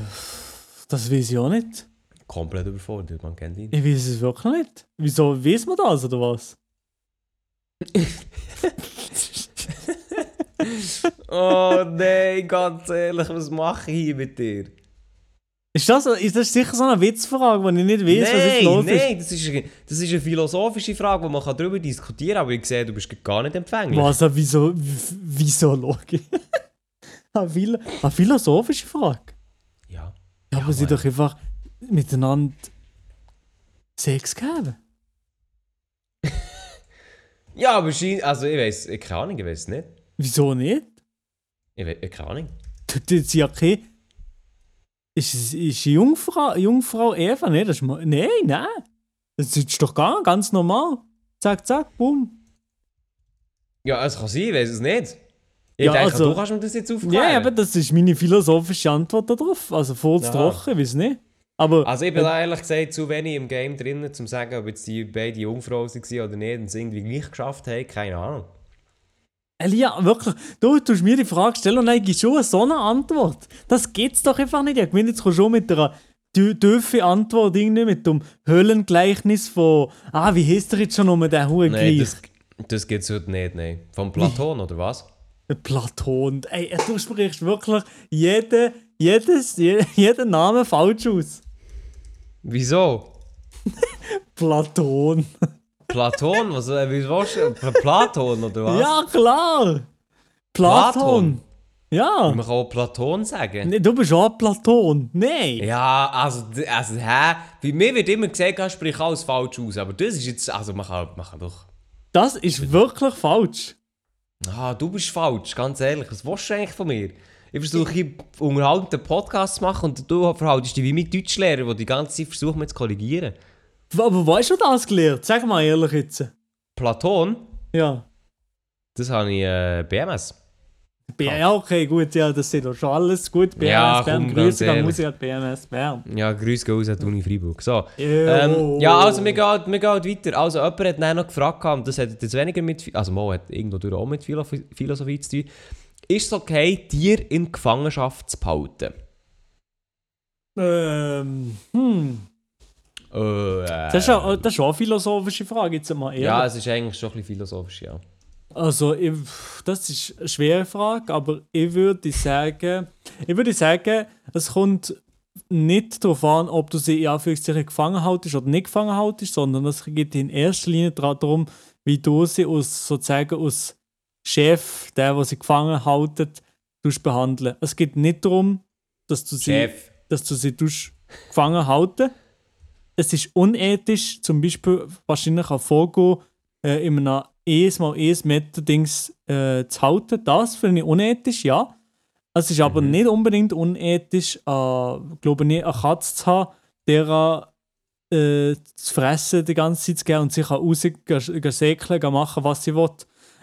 das weiß ich auch nicht. Komplett überfordert, man kennt ihn. Ich weiß es wirklich nicht. Wieso weiß man das oder was? [LAUGHS] oh nein, ganz ehrlich, was mache ich hier mit dir? Ist das, ist das sicher so eine Witzfrage, die ich nicht weiß, nein, was jetzt los nein, ist? Nein, das ist, das ist eine philosophische Frage, wo man darüber diskutieren kann, aber ich sehe, du bist gar nicht empfänglich. Was, wieso, wieso logisch? eine, eine philosophische Frage? Ja. Ja, aber ja, sie doch einfach miteinander Sex geben. Ja, aber schein, also ich weiß, keine Ahnung, ich weiß nicht. Wieso nicht? Ich weiß, keine Ahnung. Das ist ja kein... Ist, es- ist Jungfrau, Jungfrau Eva? Nein, das ist... Nein, nein. Das ist doch gar ganz normal. Zack, zack, bumm. Ja, es kann sein, ich weiß es nicht. Ich Ja, denke, also- du kannst mir das jetzt aufklären. Ja, aber das ist meine philosophische Antwort darauf. Also vorzutrocken, weiß nicht. Aber Also ich bin da ehrlich gesagt zu wenig im Game drin, um zu sagen, ob jetzt die beiden Jungfrauen waren oder nicht und es irgendwie gleich geschafft haben, keine Ahnung. Elia, wirklich, du tust mir die Frage stellen und dann gibst du so eine Antwort. Das geht's doch einfach nicht. Ich meine, jetzt kommst du schon mit einer tiefen Antwort irgendwie mit dem Höhlengleichnis von, ah, wie heißt der jetzt schon nochmal, der hohe Nein, das, das es heute nicht, nein. Vom Platon, oder was? Platon. Ey, du sprichst wirklich jeden, jedes, je- jeden Namen falsch aus. Wieso? Platon. Platon? Was, äh, wie willst du? Pla- Platon, oder was? Ja, klar. Platon. Platon? Ja. Man kann auch Platon sagen. Nee, du bist auch Platon. Nein. Ja, also, also, hä? Bei mir wird immer gesagt, ich sprich alles falsch aus, aber das ist jetzt, also man kann, man kann doch... Das ist wirklich falsch. Ah, du bist falsch, ganz ehrlich. Was willst du eigentlich von mir? Ich versuche unterhaltenden Podcast zu machen und du verhaltest dich wie mein Deutschlehrer, der die ganze Zeit versucht, mich zu korrigieren. Aber wo hast du das gelernt? Sag mal ehrlich jetzt. Platon, Ja. das habe ich äh, BMS. Ja, okay, gut, ja, das sind doch schon alles gut. BMS Ja, Bern, Grüße gehen ich an BMS Bern. Ja, grüß gehen aus an die Uni Freiburg. So. Ähm, ja, also wir gehen, wir gehen weiter. Also jemand hat dann noch gefragt, und das hat jetzt weniger mit, also Mo hat irgendwo auch mit Philosoph- Philosophie zu tun. Ist es okay, Tier in Gefangenschaft zu behalten? Ähm, hm. Äh, Das ist, ja, das ist schon eine philosophische Frage, jetzt mal ehrlich. ja, es ist eigentlich schon ein bisschen philosophisch, ja. Also, ich, das ist eine schwere Frage, aber ich würde sagen, ich würde sagen, es kommt nicht darauf an, ob du sie in Anführungszeichen gefangen haltest oder nicht gefangen haltest, sondern es geht in erster Linie darum, wie du sie aus, sozusagen aus Chef, der, der sie gefangen haltet, behandeln. Es geht nicht darum, dass du sie Chef. dass du sie gefangen halten. Es ist unethisch, zum Beispiel wahrscheinlich auch vorgehen, äh, in einem ES mal ES Meter Dings äh, zu halten. Das finde ich unethisch, ja. Es ist aber nicht unbedingt unethisch, äh, glaube ich, eine Katze zu haben, der äh, zu fressen die ganze Zeit zu geben und sich raus gehen, gehen säckeln, gehen machen, was sie will.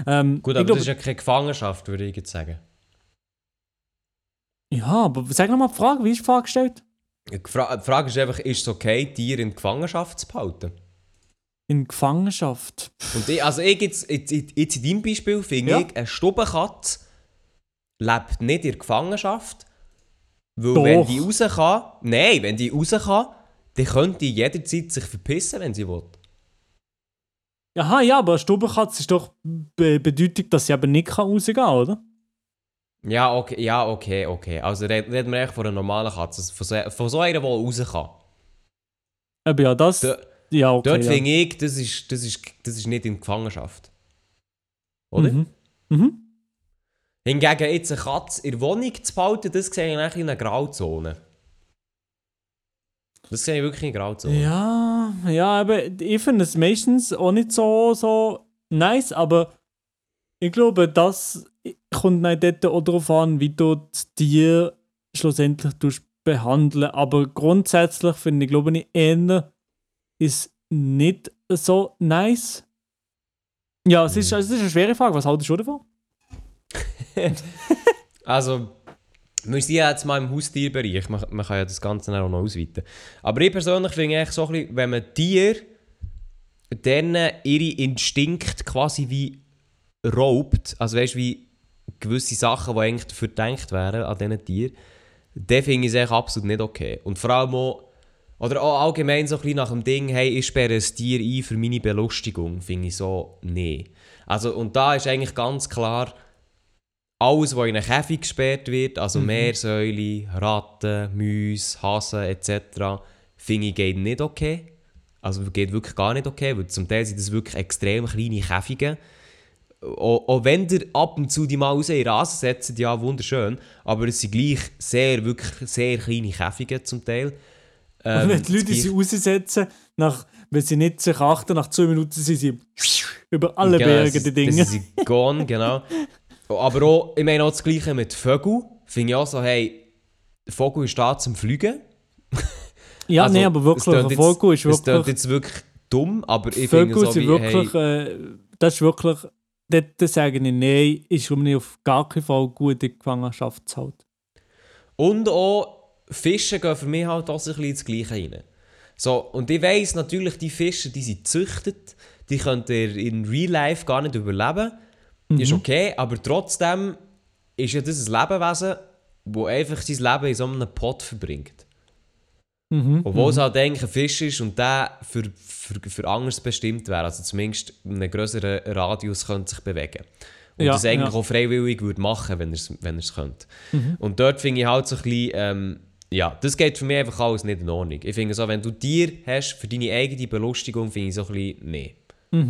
Ähm, Gut, aber glaube- das ist ja keine Gefangenschaft, würde ich jetzt sagen. ja, aber sag nochmal die Frage, wie ist die Frage gestellt? Die Fra- die Frage ist einfach, ist es okay, Tiere in Gefangenschaft zu behalten? In Gefangenschaft. Und ich, also ich jetzt, jetzt, jetzt in deinem Beispiel finde Ja. ich, eine Stubenkatze lebt nicht in Gefangenschaft, weil Doch. wenn die raus kann, nein, wenn die raus kann, dann könnte die jederzeit sich verpissen, wenn sie will. Aha, ja, aber eine Stubenkatze ist doch be bedeutet, dass sie aber nicht kann rausgehen kann, oder? Ja, okay, ja, okay, okay. Also reden reden wir echt von einer normalen Katze, also von so, von so einer, die raus kann. Aber ja, das. Da- ja, okay. Dort ja. finde ich, das ist, das, ist, das ist nicht in Gefangenschaft. Oder? Mhm. Mhm. Hingegen jetzt eine Katze in der Wohnung zu behalten, das sehe ich eigentlich in einer Grauzone. Das sehe ich wirklich in einer Grauzone. Ja, ja, aber ich finde es meistens auch nicht so, so nice, aber ich glaube, das kommt dann dort auch darauf an, wie du das Tier schlussendlich tust behandeln. Aber grundsätzlich finde ich, glaube ich, eher ist nicht so nice. Ja, es ist, es ist eine schwere Frage. Was haltest du davon? [LAUGHS] [LAUGHS] Also, wir sind jetzt mal im Haustierbereich, man, man kann ja das Ganze dann auch noch ausweiten. Aber ich persönlich finde eigentlich so ein bisschen, wenn man Tiere dann ihre Instinkte quasi wie raubt, also weißt du, wie gewisse Sachen, die eigentlich dafür gedacht wären an diesen Tieren, dann finde ich es eigentlich absolut nicht okay. Und vor allem auch, oder auch allgemein so ein bisschen nach dem Ding, hey, ich sperre ein Tier ein für meine Belustigung, finde ich so, nee. Also, und da ist eigentlich ganz klar, alles, was in einen Käfig gesperrt wird, also Meersäule, Ratten, Mäuse, Hasen etc., finde ich geht nicht okay. Also geht wirklich gar nicht okay, weil zum Teil sind das wirklich extrem kleine Käfige. Auch, auch wenn ihr ab und zu die mal raus in den Rasen setzt, ja wunderschön, aber es sind gleich sehr, wirklich sehr kleine Käfige zum Teil. Ähm, wenn die Leute sie raussetzen, nach, wenn sie nicht sich achten, nach zwei Minuten sind sie über alle Berge, die Dinge. Das ist gone, genau. [LAUGHS] Aber auch, ich meine auch das Gleiche mit Vögeln. Finde ich auch so, hey, der Vogel ist da zum Fliegen. [LAUGHS] ja, Also, nee, aber wirklich, ein Vogel ist wirklich... jetzt wirklich dumm, aber ich Vögel finde so sind wie, wirklich... hey, Äh, das ist wirklich... Dort sage ich, nein, ist um nicht auf gar keinen Fall gut in die Gefangenschaft zu halten. Und auch Fische gehen für mich halt auch ein bisschen ins Gleiche rein. So, und ich weiss natürlich, die Fische, die sind gezüchtet, die könnten ihr in Real Life gar nicht überleben. Ist okay, aber trotzdem ist ja das ein Lebewesen, das einfach sein Leben in so einem Pot verbringt. Mhm. Obwohl es halt eigentlich ein Fisch ist und der für, für, für anderes bestimmt wäre. Also zumindest in einem größeren Radius könnte sich bewegen. Und Ja, das eigentlich ja. auch freiwillig würde machen, wenn er es wenn er's könnte. Und dort finde ich halt so ein bisschen, ähm, ja, das geht für mich einfach alles nicht in Ordnung. Ich finde so, wenn du Tier hast für deine eigene Belustigung, finde ich so ein bisschen, nee.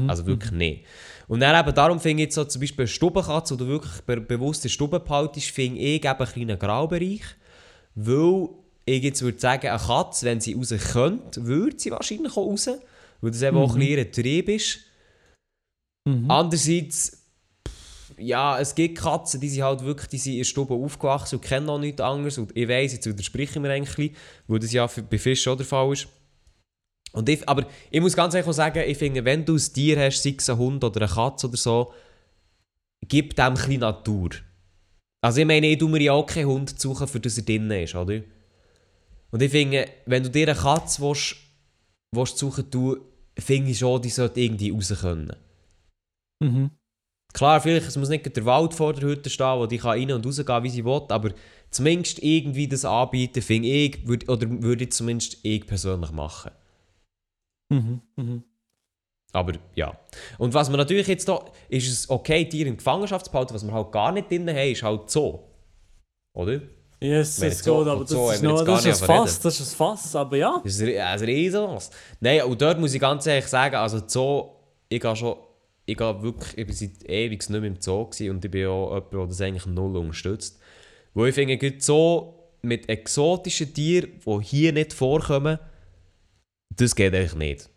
Also wirklich nee. Und dann eben darum finde ich jetzt so zum Beispiel eine Stubenkatze, wo du wirklich be bewusst in Stube behaltest, finde ich eben ein kleiner Graubereich. Weil ich jetzt würde sagen, eine Katze, wenn sie raus könnte, würde sie wahrscheinlich auch raus. Weil das eben auch ein bisschen ihr Trieb ist. Mhm. Andererseits, ja, es gibt Katzen, die sind halt wirklich die sind in der Stube aufgewachsen und kennen noch nichts anderes. Und ich weiss, jetzt widerspreche ich mir eigentlich, ein bisschen, weil das ja für, bei Fischen auch der Fall ist. Und ich, aber ich muss ganz ehrlich sagen, ich finde, wenn du ein Tier hast, sei es ein Hund oder eine Katze oder so, gib dem ein bisschen Natur. Also ich meine, ich tue mir ja auch keinen Hund suchen, für das er drinnen ist, oder? Und ich finde, wenn du dir eine Katze willst, willst suchen tun, finde ich schon, die sollte irgendwie raus können. Mhm. Klar, vielleicht es muss nicht der Wald vor der Hütte stehen, wo die kann rein und rausgehen, wie sie will, aber zumindest irgendwie das anbieten, finde ich, würd, oder würde ich zumindest ich persönlich machen. Mhm. Mhm. Aber ja. Und was wir natürlich jetzt da, ist es okay, Tiere in Gefangenschaft zu behalten, was wir halt gar nicht drin haben, ist halt so. Oder? Yes, es so- geht, aber das so ist noch das ist ein. Fass, das ist ein Fass, aber ja. Das ist ein Riesenwas. Nein, und dort muss ich ganz ehrlich sagen, also Zoo, ich gehe schon, ich gehe wirklich, ich bin seit ewig nicht mehr im Zoo gewesen und ich bin auch jemand, der das eigentlich null unterstützt. Wo ich finde, so mit exotischen Tieren, die hier nicht vorkommen, das geht eigentlich nicht.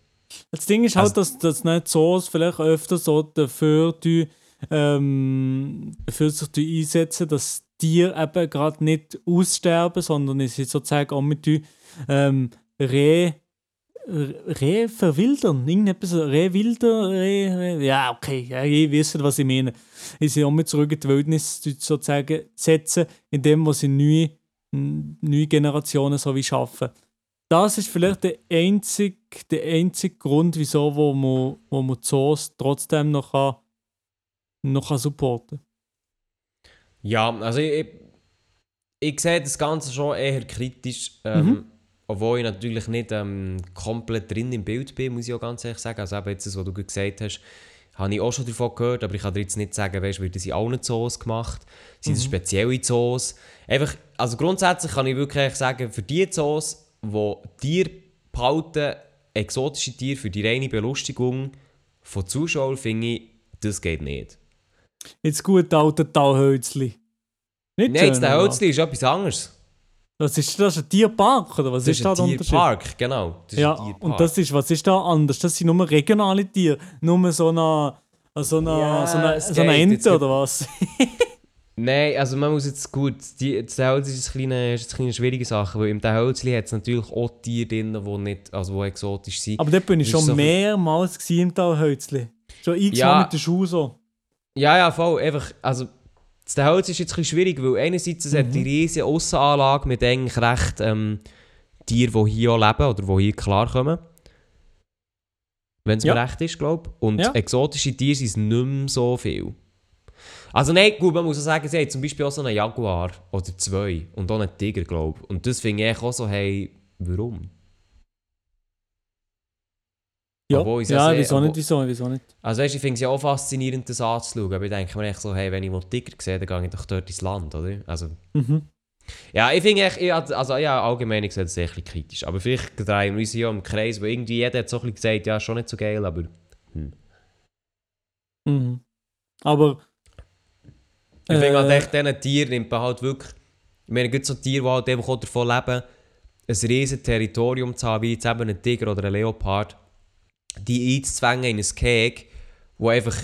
Das Ding ist halt, Also- dass, dass nicht Zoos vielleicht öfter so dafür, die, ähm, dafür sich die einsetzen, dass Tiere eben gerade nicht aussterben, sondern es ist sozusagen auch mit die ähm, Reh, Reh verwildern. Irgendetwas, Rehwilder, Reh, Reh, ja, okay, ja, ihr wisst, was ich meine. Ich sie auch mit zurück in die Wildnis sozusagen setzen, indem was sie neue, neue Generationen so wie schaffen das ist vielleicht der einzige, der einzige Grund, wieso wo man, wo man Zoos trotzdem noch, kann, noch kann supporten Ja, also ich, ich, sehe das Ganze schon eher kritisch, ähm, Mhm. obwohl ich natürlich nicht ähm, komplett drin im Bild bin, muss ich auch ganz ehrlich sagen. Also eben jetzt das, was du gesagt hast, habe ich auch schon davon gehört, aber ich kann dir jetzt nicht sagen, weißt, wird das in allen Zoos gemacht? Sind es spezielle Zoos? Einfach, also grundsätzlich kann ich wirklich sagen, für die Zoos, wo Tiere behalten, exotische Tiere für die reine Belustigung von Zuschauern, finde ich, das geht nicht. Jetzt gut, alte Talhölzli. Nicht Nein, jetzt der? Hölzli ist etwas anderes. Was ist das? Ein Tierpark? Oder was Das ist, ist da ein der Unterschied? Tierpark, genau. Das ist Ja, ein Tierpark. und das ist, was ist da anders? Das sind nur regionale Tiere. Nur so eine, so eine, Ja, so eine, so eine. Ente oder was? [LAUGHS] Nein, also man muss jetzt gut, die, das Hölzli ist, kleine, ist eine kleine schwierige Sache, weil im Hölzli hat es natürlich auch Tiere drin, die nicht, also die exotisch sind. Aber dort bin ich schon so- mehrmals gewesen im Talhölzli. Schon x-mal Ja. mit den Schuhen so. Ja, ja, voll, einfach, also das Hölzli ist jetzt ein bisschen schwierig, weil einerseits es hat die riesige Aussenanlage mit eigentlich recht ähm, Tieren, die hier leben oder die hier klarkommen. Wenn es Ja. mir recht ist, glaube ich. Und Ja. exotische Tiere sind nicht mehr so viel. Also nein, gut, man muss auch sagen, sie haben zum Beispiel auch so einen Jaguar oder zwei und auch einen Tiger, glaube ich. Und das finde ich auch so, hey, warum? Ja, Obwohl ja ja sehe, wieso nicht, wieso, wieso nicht? Also weißt, ich finde es ja auch faszinierend, das anzuschauen, aber ich denke mir echt so, hey, wenn ich mal Tiger sehe, dann gehe ich doch dort ins Land, oder? Also, Mhm. ja, ich finde echt, ich, also ja, allgemein sehe das ein bisschen kritisch, aber vielleicht drehen wir uns ja im Kreis, wo irgendwie jeder hat so ein bisschen gesagt, ja, schon nicht so geil, aber Mhm. Aber ich finde halt Äh. echt, diesen Tieren nimmt man halt wirklich, ich meine, gibt so Tiere, die halt einfach davon leben, ein riesiges Territorium zu haben, wie jetzt eben ein Tiger oder ein Leopard, die einzuzwängen in ein Cake, wo einfach,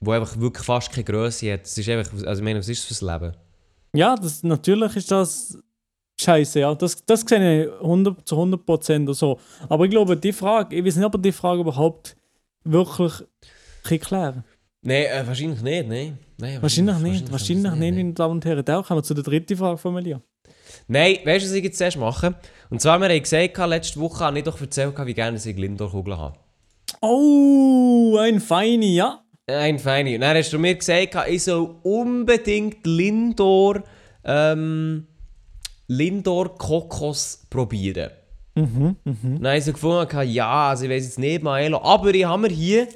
wo einfach wirklich fast keine Größe hat. Das ist einfach, also ich meine, was ist das fürs Leben? Ja, das, natürlich ist das scheiße, ja. Das, das sehe ich 100, zu 100% so. Aber ich glaube, die Frage, ich weiß nicht, ob die Frage überhaupt wirklich kann klären Nein, äh, wahrscheinlich nicht, nein. nein wahrscheinlich, nicht, wahrscheinlich nicht, meine Damen und Herren. Dann kommen wir zu der dritten Frage von Melia. Nein, weißt du, was ich jetzt zuerst mache? Und zwar, wir haben gesagt, letzte Woche habe ich doch erzählt, wie gerne ich Lindor-Kugeln habe. Oh, ein Feini, ja. Ein Feini. Und dann hast du mir gesagt, ich soll unbedingt Lindor, ähm, Lindor Kokos probieren. Mhm, mhm. Dann habe ich so gefunden, ja, also ich weiß jetzt nicht, Maelo, aber ich habe mir hier,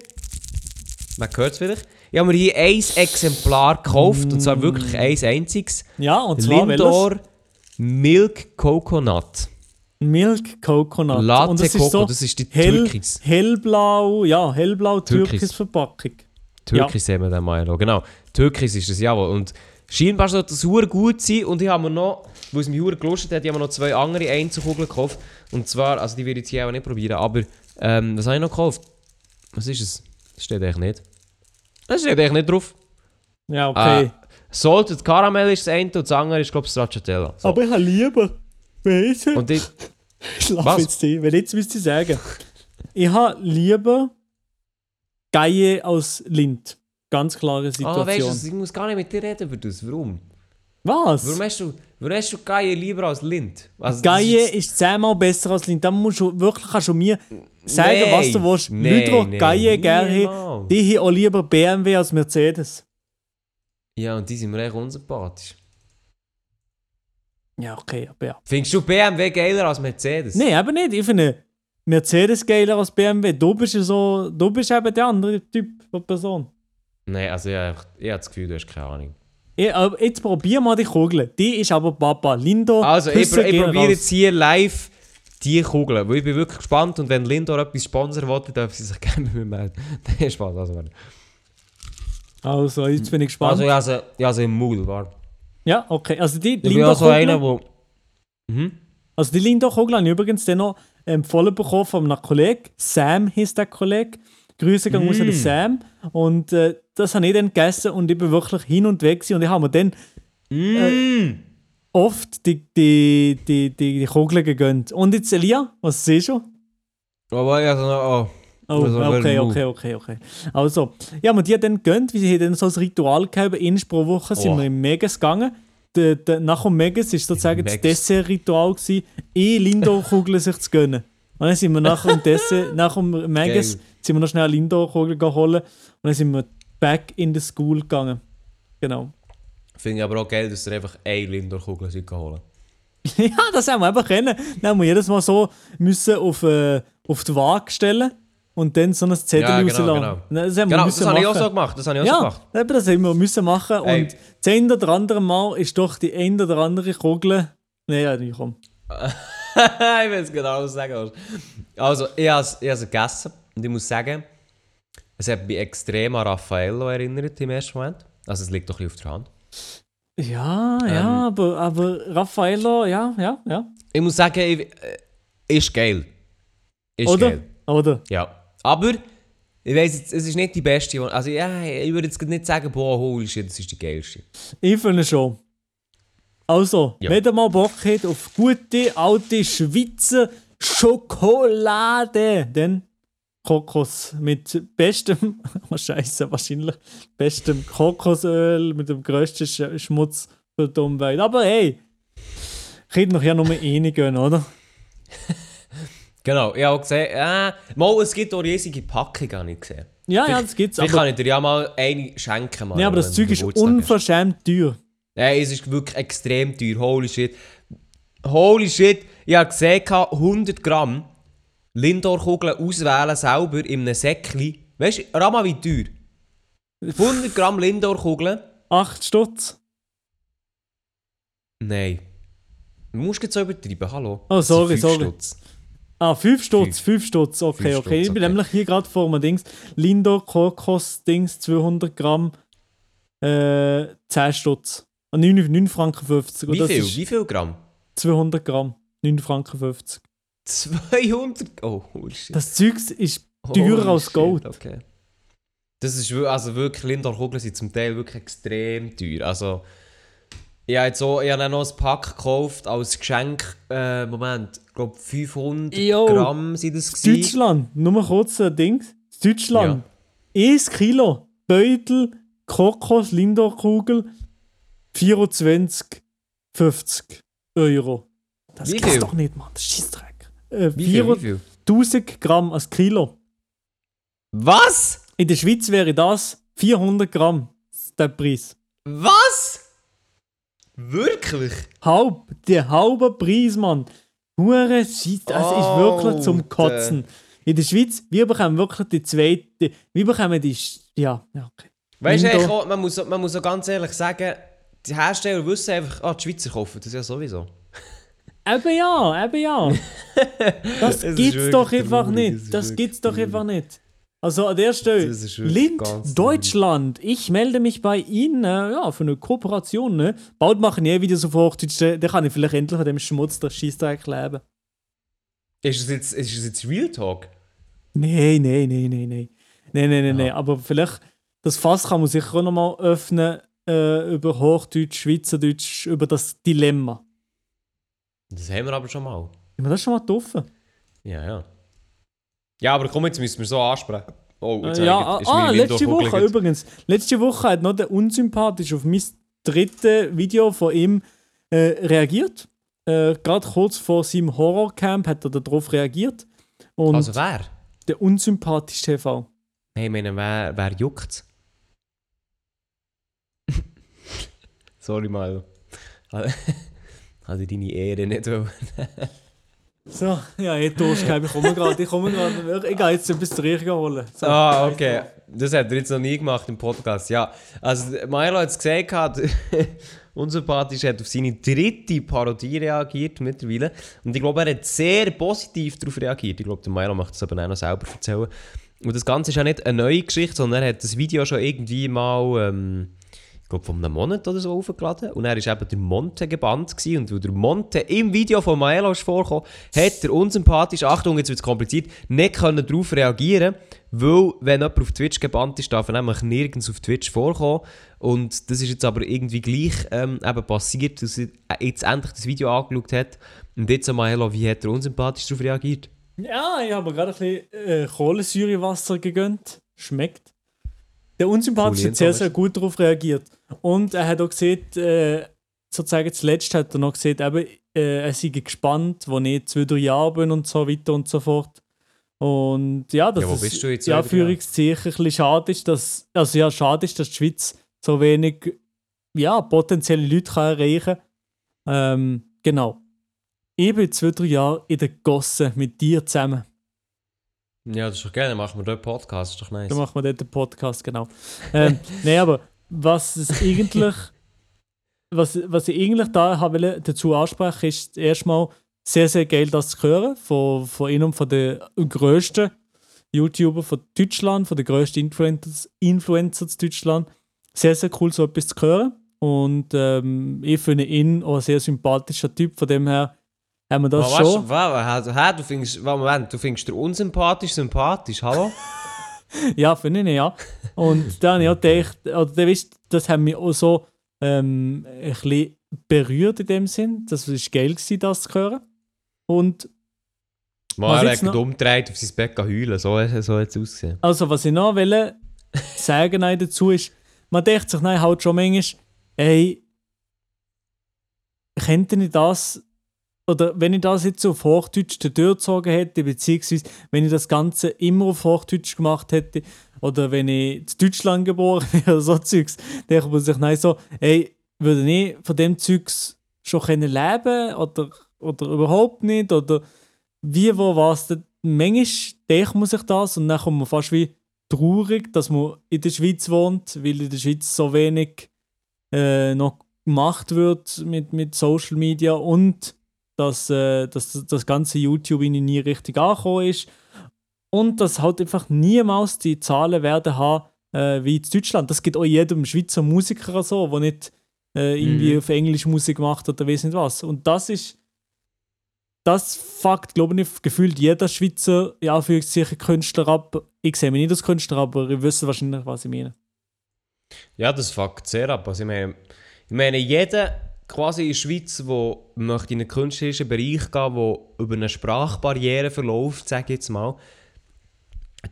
man hört es vielleicht, ich habe mir hier ein Exemplar gekauft, mm. und zwar wirklich ein einziges. Ja, und zwar Lindor welches? Milk Coconut. Milk Coconut. Latte und das Coco, ist so das ist die hell, Türkis. Hellblau, ja, hellblau Türkis Verpackung. Türkis ja. sehen wir dann mal, genau. Türkis ist das, jawohl. Und scheinbar sollte das sehr gut sein und ich habe mir noch, weil es mich sehr gelustet hat, ich habe mir noch zwei andere Einzelkugeln gekauft. Und zwar, also die werde ich jetzt hier auch nicht probieren, aber ähm, was habe ich noch gekauft? Was ist es? Das steht eigentlich nicht. Das steht eigentlich nicht drauf. Ja, okay. Äh, Salted Caramel ist das eine und das andere ist, glaube ich, Stracciatella. So. Aber ich habe lieber. Weißt du? Und ich. [LAUGHS] Schlaf jetzt die. Wenn jetzt müsste ich sagen. Ich habe lieber Geie aus Lind. Ganz klare Situation. Ah, weißt du, ich muss gar nicht mit dir reden über das. Warum? Was? Warum hast du, warum hast du Geie lieber als Lind? Also, Geie ist, ist zehnmal besser als Lind. Da musst du wirklich kannst du mir sagen, nee, was du willst. Nee, Leute, die nee, Geie gerne haben, die haben auch lieber BMW als Mercedes. Ja, und die sind mir echt unsympathisch. Ja, okay, aber ja. Findest du BMW geiler als Mercedes? Nein, aber nicht. Ich finde Mercedes geiler als BMW. Du bist ja so, du bist eben der andere Typ von Person. Nein, also ja, ich, ich habe das Gefühl, du hast keine Ahnung. Ich, aber jetzt probier mal die Kugel. Die ist aber Papa. Lindo. Also, ich, ich probiere jetzt hier live die Kugel. Weil ich bin wirklich gespannt und wenn Lindor etwas sponsern wollte, darf sie sich [LAUGHS] gerne mit mir melden. [LAUGHS] Ist Spaß. Also, also, jetzt bin ich gespannt. Also, ja, also, ja, also im Maul, war. Ja, okay. Also, die ich bin auch so einer, wo. Mhm. Also, die Lindor-Kugel habe ich übrigens dann noch empfohlen bekommen von einem Kollegen. Sam hieß der Kollege. Grüße gehen mm. an Sam. Und äh, das habe ich dann gegessen und ich bin wirklich hin und weg gewesen. und ich habe mir dann äh, oft die, die, die, die, die Kugeln gegönnt. Und jetzt Elia, was siehst du? Oh, also, oh. Oh, okay, okay, okay, okay. Also, ja, wir die haben dann gegönnt, wie sie dann so ein Ritual gehabt Einmal pro Woche sind oh. wir im Megas gegangen. De, de, nach dem Megas war sozusagen das Dessert-Ritual, eh Lindor-Kugeln sich zu gönnen. Und dann sind wir nach dem Dessert, nach dem Megas, sind wir noch schnell Lindor-Kugeln geholt und dann sind wir back in the school gegangen. Genau. Finde ich aber auch geil, dass ihr einfach eine Lindor-Kugel holen [LAUGHS] Ja, das haben wir einfach kennen. Dann haben wir jedes Mal so müssen auf, äh, auf die Waage stellen und dann so ein Zettel ja, genau, rauslassen. Genau, das, haben, genau, das habe ich auch so gemacht. Das habe ich auch ja, so gemacht. Eben, das haben wir müssen machen. Ey. Und das eine oder andere Mal ist doch die eine oder andere Kugel... Nein, ja, nicht komm. [LAUGHS] [LAUGHS] ich will es genau sagen. Also, ich habe es gegessen und ich muss sagen, es hat mich extrem an Raffaello erinnert im ersten Moment. Also es liegt doch ein bisschen auf der Hand. Ja, ähm, ja, aber, aber Raffaello, ja, ja, ja. Ich muss sagen, ich, äh, ist geil. Ist Oder? geil. Oder? Ja. Aber ich weiß es ist nicht die beste. Also ja, ich würde jetzt nicht sagen, boah, holy shit, das ist die geilste. Ich finde schon. Also, ja. wenn ihr mal Bock habt auf gute, alte Schweizer Schokolade, dann Kokos mit bestem, [LAUGHS] oh Scheiße, wahrscheinlich bestem Kokosöl mit dem grössten Schmutz für die Umwelt. Aber hey, könnte noch ja nur eine gehen, oder? [LAUGHS] Genau, ich habe gesehen, äh, mal, es gibt auch riesige Packungen, habe ich gesehen. Ja, ja, das gibt es. Vielleicht kann ich dir ja mal eine schenken. Mal, ja, aber das Zeug ist unverschämt teuer. Ja, es ist wirklich extrem teuer, holy shit. Holy shit, ich habe gesehen, 100 Gramm Lindor-Kugeln auswählen selber in einem Säckchen. Weißt du, Rama, wie teuer? 100 Gramm Lindor-Kugeln. 8 Stutz. Nein. Du musst jetzt so übertreiben, hallo. Oh, sorry, sorry. Stutz. Ah, 5 Stutz, 5 Stutz, okay, fünf okay. ich bin okay. nämlich hier gerade vor mir Dings. Lindor Kokos Dings 200 Gramm, äh, 10 Stutz. 9, 9 Franken 50. Wie viel? Wie viel Gramm? 200 Gramm, 9 Franken 50. 200? Oh, shit. Das Zeug ist teurer Holy als shit, Gold. Okay. Das ist also wirklich, Lindor-Kugeln sind zum Teil wirklich extrem teuer. Also, ich habe jetzt so, ich habe noch ein Pack gekauft als Geschenk. Äh, Moment, ich glaube 500 Jo. Gramm sind das gewesen. Deutschland, nur mal kurz ein Ding. In Deutschland, 1 Kilo Beutel Kokos Lindor-Kugel 24,50 Euro. Das Wie gibt's doch nicht, Mann. Das ist Scheissdreck. Äh, Wie viel, wie viel? 4000 Gramm als Kilo. Was? In der Schweiz wäre das 400 Gramm, der Preis. Was? Wirklich? Halb, der halbe Preis, Mann. Hure Scheiss, das ist wirklich zum. Kotzen. In der Schweiz, wir bekommen wirklich die zweite, wir bekommen die, Sch- ja, ja, okay. Weißt du, man, muss, man muss auch ganz ehrlich sagen, die Hersteller wissen einfach, ah, die Schweizer kaufen das ja sowieso. Eben ja, eben ja. [LAUGHS] Das gibt's doch einfach traurig, nicht. Das wirklich gibt's doch traurig. einfach nicht. Also an der Stelle, Das Lind, ganz traurig. Deutschland, ich melde mich bei Ihnen äh, ja, für eine Kooperation. Ne? Bald machen eh Videos auf Hochdeutsch, äh, dann kann ich vielleicht endlich an dem Schmutz der Scheissdreck leben. Ist es jetzt, ist es jetzt Real Talk? Nein, nein, nein, nein, nein. Nein, nein, nein, Ja. nein. Aber vielleicht, das Fass kann man sicher auch nochmal öffnen äh, über Hochdeutsch, Schweizerdeutsch, über das Dilemma. Das haben wir aber schon mal. Haben wir das schon mal getroffen? Ja, ja. Ja, aber komm, jetzt müssen wir so ansprechen. Oh, jetzt Äh, ja, ah, ich- ah, meine letzte Woche übrigens. Letzte Woche hat noch der Unsympathisch auf mein drittes Video von ihm äh, reagiert. Äh, Gerade kurz vor seinem Horrorcamp hat er darauf reagiert. Und Also wer? der Unsympathisch TV. Hey, ich meine, wer, wer juckt Sorry mal. Hatte [LAUGHS] deine Ehre nicht wollen. So, ja, ich durchgehabt. Ich komme gerade. Ich komme gerade. Ich gehe jetzt etwas zu Riechen holen. So. Ah, okay. Das hat er jetzt noch nie gemacht im Podcast. Ja, also Milo hat es gesagt, hat, [LAUGHS] unsympathisch hat auf seine dritte Parodie reagiert mittlerweile. Und ich glaube, er hat sehr positiv darauf reagiert. Ich glaube, der Milo macht das aber auch noch selber erzählen. Und das Ganze ist ja nicht eine neue Geschichte, sondern er hat das Video schon irgendwie mal, ähm, ich glaube, vor einem Monat oder so aufgeladen. Und er war eben der Monte gebannt. Gewesen. Und weil der Monte im Video von Maelo vorgekommen, hat der unsympathisch, Achtung, jetzt wird es kompliziert, nicht können darauf reagieren weil, wenn jemand auf Twitch gebannt ist, darf er nämlich nirgends auf Twitch vorkommen. Und das ist jetzt aber irgendwie gleich ähm, eben passiert, dass er jetzt endlich das Video angeschaut hat. Und jetzt Maelo, wie hat er unsympathisch darauf reagiert? Ja, ich habe gerade ein bisschen äh, Kohlensäurewasser gegönnt. Schmeckt. Der Unsympathisch Cool, hat sehr, sehr gut darauf reagiert. Und er hat auch gesehen, äh, sozusagen zuletzt hat er noch gesehen, eben, äh, er sei gespannt, wo ich zwei, drei Jahre bin und so weiter und so fort. Und ja, dass Ja, es bist du jetzt, drei Anführungszeichen ein bisschen schade ist, dass, also ja, schade ist, dass die Schweiz so wenig ja, potenzielle Leute kann erreichen kann. Ähm, genau. Ich bin zwei, drei Jahre in der Gosse mit dir zusammen. Ja, das ist doch dann machen wir dort Podcast, ist doch nice. Dann machen wir dort den Podcast, genau. ähm, [LAUGHS] Nein, aber was es eigentlich, was, was ich eigentlich da habe wollte dazu ansprechen, ist erstmal sehr, sehr geil, das zu hören von, von einem von den grössten YouTuber von Deutschland, von den grössten Influencers, Influencer zu Deutschland. Sehr, sehr cool, so etwas zu hören. Und ähm, ich finde ihn auch ein sehr sympathischer Typ, von dem her haben wir das weißt schon. du, wa- wa- hä, du findest, Moment, du findest den unsympathisch sympathisch, hallo? [LAUGHS] Ja, finde ich, ja. Und dann habe ich auch gedacht, oder du weißt, das hat mich auch so ähm, ein bisschen berührt in dem Sinn. Das war geil, gewesen, das zu hören. Und er jetzt hat umgedreht auf sein Bett heulen, so, so hat es ausgesehen. also, was ich noch will [LAUGHS] sagen nein, dazu ist, man denkt sich nein, halt schon manchmal, ey, könnte ich das, oder wenn ich das jetzt auf Hochdeutsch durchgezogen hätte, beziehungsweise wenn ich das Ganze immer auf Hochdeutsch gemacht hätte, oder wenn ich in Deutschland geboren [LAUGHS] wäre, oder so Zeugs, denkt man sich nein, so, ey, würde ich von dem Zeugs schon können leben oder, oder überhaupt nicht, oder wie, wo, was. Dann Manchmal denkt man sich das und dann kommt man fast wie traurig, dass man in der Schweiz wohnt, weil in der Schweiz so wenig äh, noch gemacht wird mit, mit Social Media und dass, äh, dass das- ganze YouTube ihnen nie richtig angekommen ist. Und dass halt einfach niemals die Zahlen werden haben äh, wie in Deutschland. Das gibt auch jedem Schweizer Musiker so, der nicht äh, irgendwie Mhm. auf Englisch Musik macht oder weiß nicht was. Und das ist das fuckt, glaube ich, gefühlt jeder Schweizer, ja, Anführungszeichen, Künstler ab. Ich sehe mich nicht als Künstler, aber ich wüsste wahrscheinlich, was ich meine. Ja, das fuckt sehr ab. Also ich meine, ich meine jeder quasi in der Schweiz, der möchte in einen künstlerischen Bereich gehen, der über eine Sprachbarriere verläuft, sage ich jetzt mal,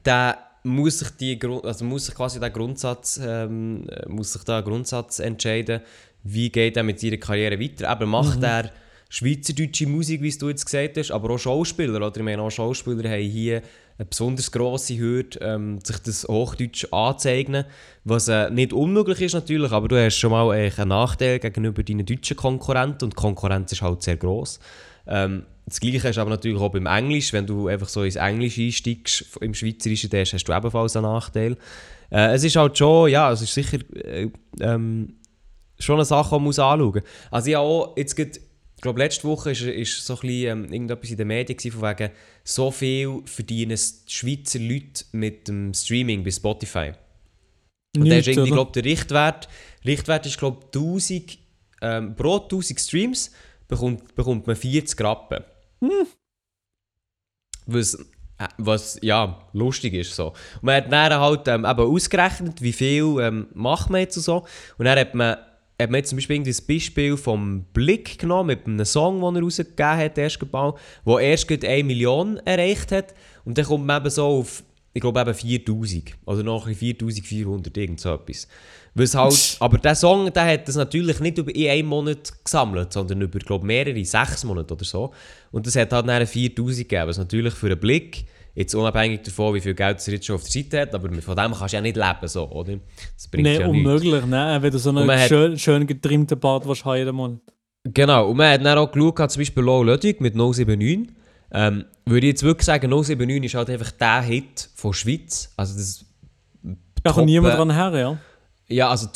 der muss sich, die, also muss sich quasi der Grundsatz, ähm, muss sich da Grundsatz entscheiden, wie geht er mit seiner Karriere weiter. Aber macht mhm. er schweizerdeutsche Musik, wie du jetzt gesagt hast, aber auch Schauspieler, oder ich meine auch Schauspieler haben hier eine besonders grosse Hürde, ähm, sich das Hochdeutsch anzueignen, was äh, nicht unmöglich ist natürlich, aber du hast schon mal einen Nachteil gegenüber deinen deutschen Konkurrenten und die Konkurrenz ist halt sehr gross. Ähm, das Gleiche ist aber natürlich auch beim Englisch, wenn du einfach so ins Englisch einsteigst, im Schweizerischen, dann hast du ebenfalls einen Nachteil. Äh, es ist halt schon, ja, es ist sicher äh, ähm, schon eine Sache, die man anschauen muss. Also ja, auch jetzt gibt glaube, letzte Woche war so ein bisschen, ähm, irgendetwas in den Medien von wegen, so viel verdienen Schweizer Leute mit dem Streaming bei Spotify. Und Nicht, der ist irgendwie, glaube der Richtwert, Richtwert ist, glaube 1000, ähm, pro 1000 Streams bekommt, bekommt man 40 Rappen. Hm. Was, äh, was, ja, lustig ist so. Und man hat dann halt ähm, eben ausgerechnet, wie viel ähm, macht man jetzt und so. Und dann hat man hat man jetzt zum Beispiel das Beispiel vom Blick genommen, mit einem Song, den er rausgegeben hat, erst Ball, der erst 1 Million erreicht hat. Und dann kommt man eben so auf, ich glaube eben 4000 oder noch 4400, irgend so etwas. halt, aber der Song der hat das natürlich nicht über in einem Monat gesammelt, sondern über, glaube mehrere, sechs Monate oder so. Und das hat halt dann 4000 gegeben, was natürlich für einen Blick Jetzt unabhängig davon, wie viel Geld er jetzt schon auf der Seite hat, aber von dem kannst du ja nicht leben, so, oder? Das bringt nee, ja unmöglich, ne? Wenn du so einen schön, hat, schön getrimmten Bart willst jeden Monat. Genau, und man hat dann auch geschaut, zum Beispiel Low Ludwig mit 079. Ähm, würde ich jetzt wirklich sagen, 079 ist halt einfach der Hit von Schweiz. Also das da kommt niemand dran her, ja. Ja, also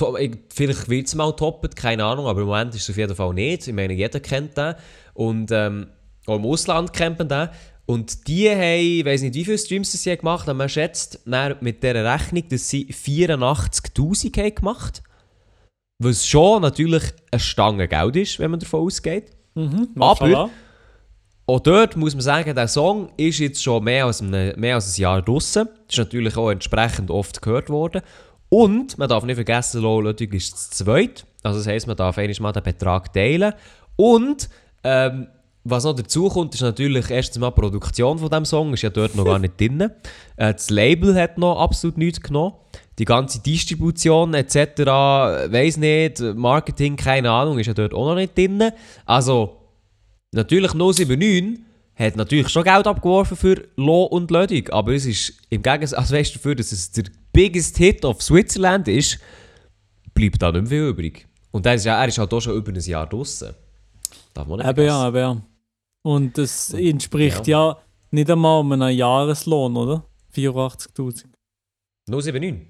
vielleicht wird es mal toppen, keine Ahnung, aber im Moment ist es auf jeden Fall nicht. Ich meine, jeder kennt den. Und ähm, auch im Ausland kennt man den. Und die haben, ich weiß nicht, wie viele Streams sie gemacht haben, man schätzt mit dieser Rechnung, dass sie 84'000 haben gemacht Was schon natürlich eine Stange Geld ist, wenn man davon ausgeht. Mhm, Aber auch dort muss man sagen, der Song ist jetzt schon mehr als, ein, mehr als ein Jahr draußen. Ist natürlich auch entsprechend oft gehört worden. Und man darf nicht vergessen, Low Ludwig ist das zweite. Also das heisst, man darf einmal den Betrag teilen. Und ähm, was noch dazu kommt, ist natürlich erstens mal die Produktion von dem Song, ist ja dort noch gar nicht drin. Äh, das Label hat noch absolut nichts genommen. Die ganze Distribution etc., weiß nicht, Marketing, keine Ahnung, ist ja dort auch noch nicht drin. Also, natürlich 079 hat natürlich schon Geld abgeworfen für Lo und Lödig, aber es ist im Gegensatz, also weißt du, dafür, dass es der biggest Hit of Switzerland ist, bleibt da nicht mehr viel übrig. Und er ist, ja, er ist halt auch schon über ein Jahr draußen. Darf man nicht eben ja, eben ja. Und das entspricht ja, ja nicht einmal einem Jahreslohn, oder? 84.000. 079?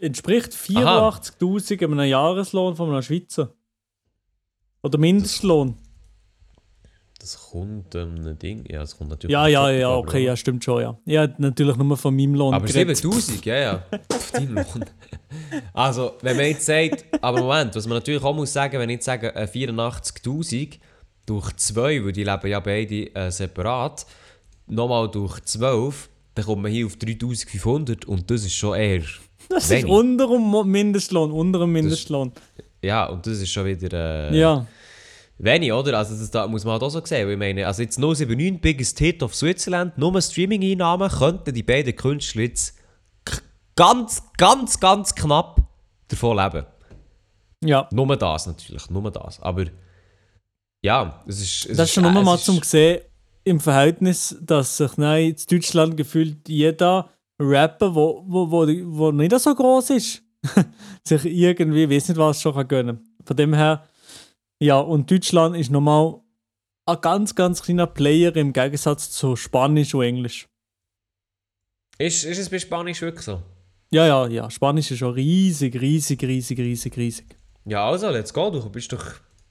Entspricht 84.000 einem Jahreslohn von einem Schweizer. Oder Mindestlohn. Das, das kommt ähm, ein Ding. Ja, das kommt natürlich. Ja, ja, ja, okay, ja, stimmt schon, ja. Ja, natürlich nur von meinem Lohn. Aber 7000, ja, ja. [LAUGHS] Auf deinem Lohn. [LAUGHS] Also, wenn man jetzt sagt, aber Moment, was man natürlich auch muss sagen, wenn ich jetzt sage äh, 84.000, durch 2, weil die leben ja beide äh, separat, nochmal durch 12, dann kommt man hier auf 3500 und das ist schon eher. Das wenig. ist unter dem Mindestlohn, unter dem Mindestlohn. Das, ja, und das ist schon wieder. Äh, ja. Wenig, oder? Also das da muss man halt auch so sehen. Ich meine, also jetzt 079 Biggest Hit of Switzerland, nur Streaming-Einnahmen könnten die beiden Künstler jetzt ganz, ganz, ganz knapp davon leben. Ja. Nur das natürlich, nur das. Aber ja, es ist. Es das ist schon nur mal zum sehen, im Verhältnis, dass sich nein, in Deutschland gefühlt jeder Rapper, wo, wo, wo, wo nicht so groß ist, [LAUGHS] sich irgendwie, weiß nicht was, schon gönnen kann. Von dem her, ja, und Deutschland ist nochmal ein ganz, ganz kleiner Player im Gegensatz zu Spanisch und Englisch. Ist, ist es bei Spanisch wirklich so? Ja, ja, ja. Spanisch ist schon riesig, riesig, riesig, riesig, riesig. Ja, also, let's go. Du bist doch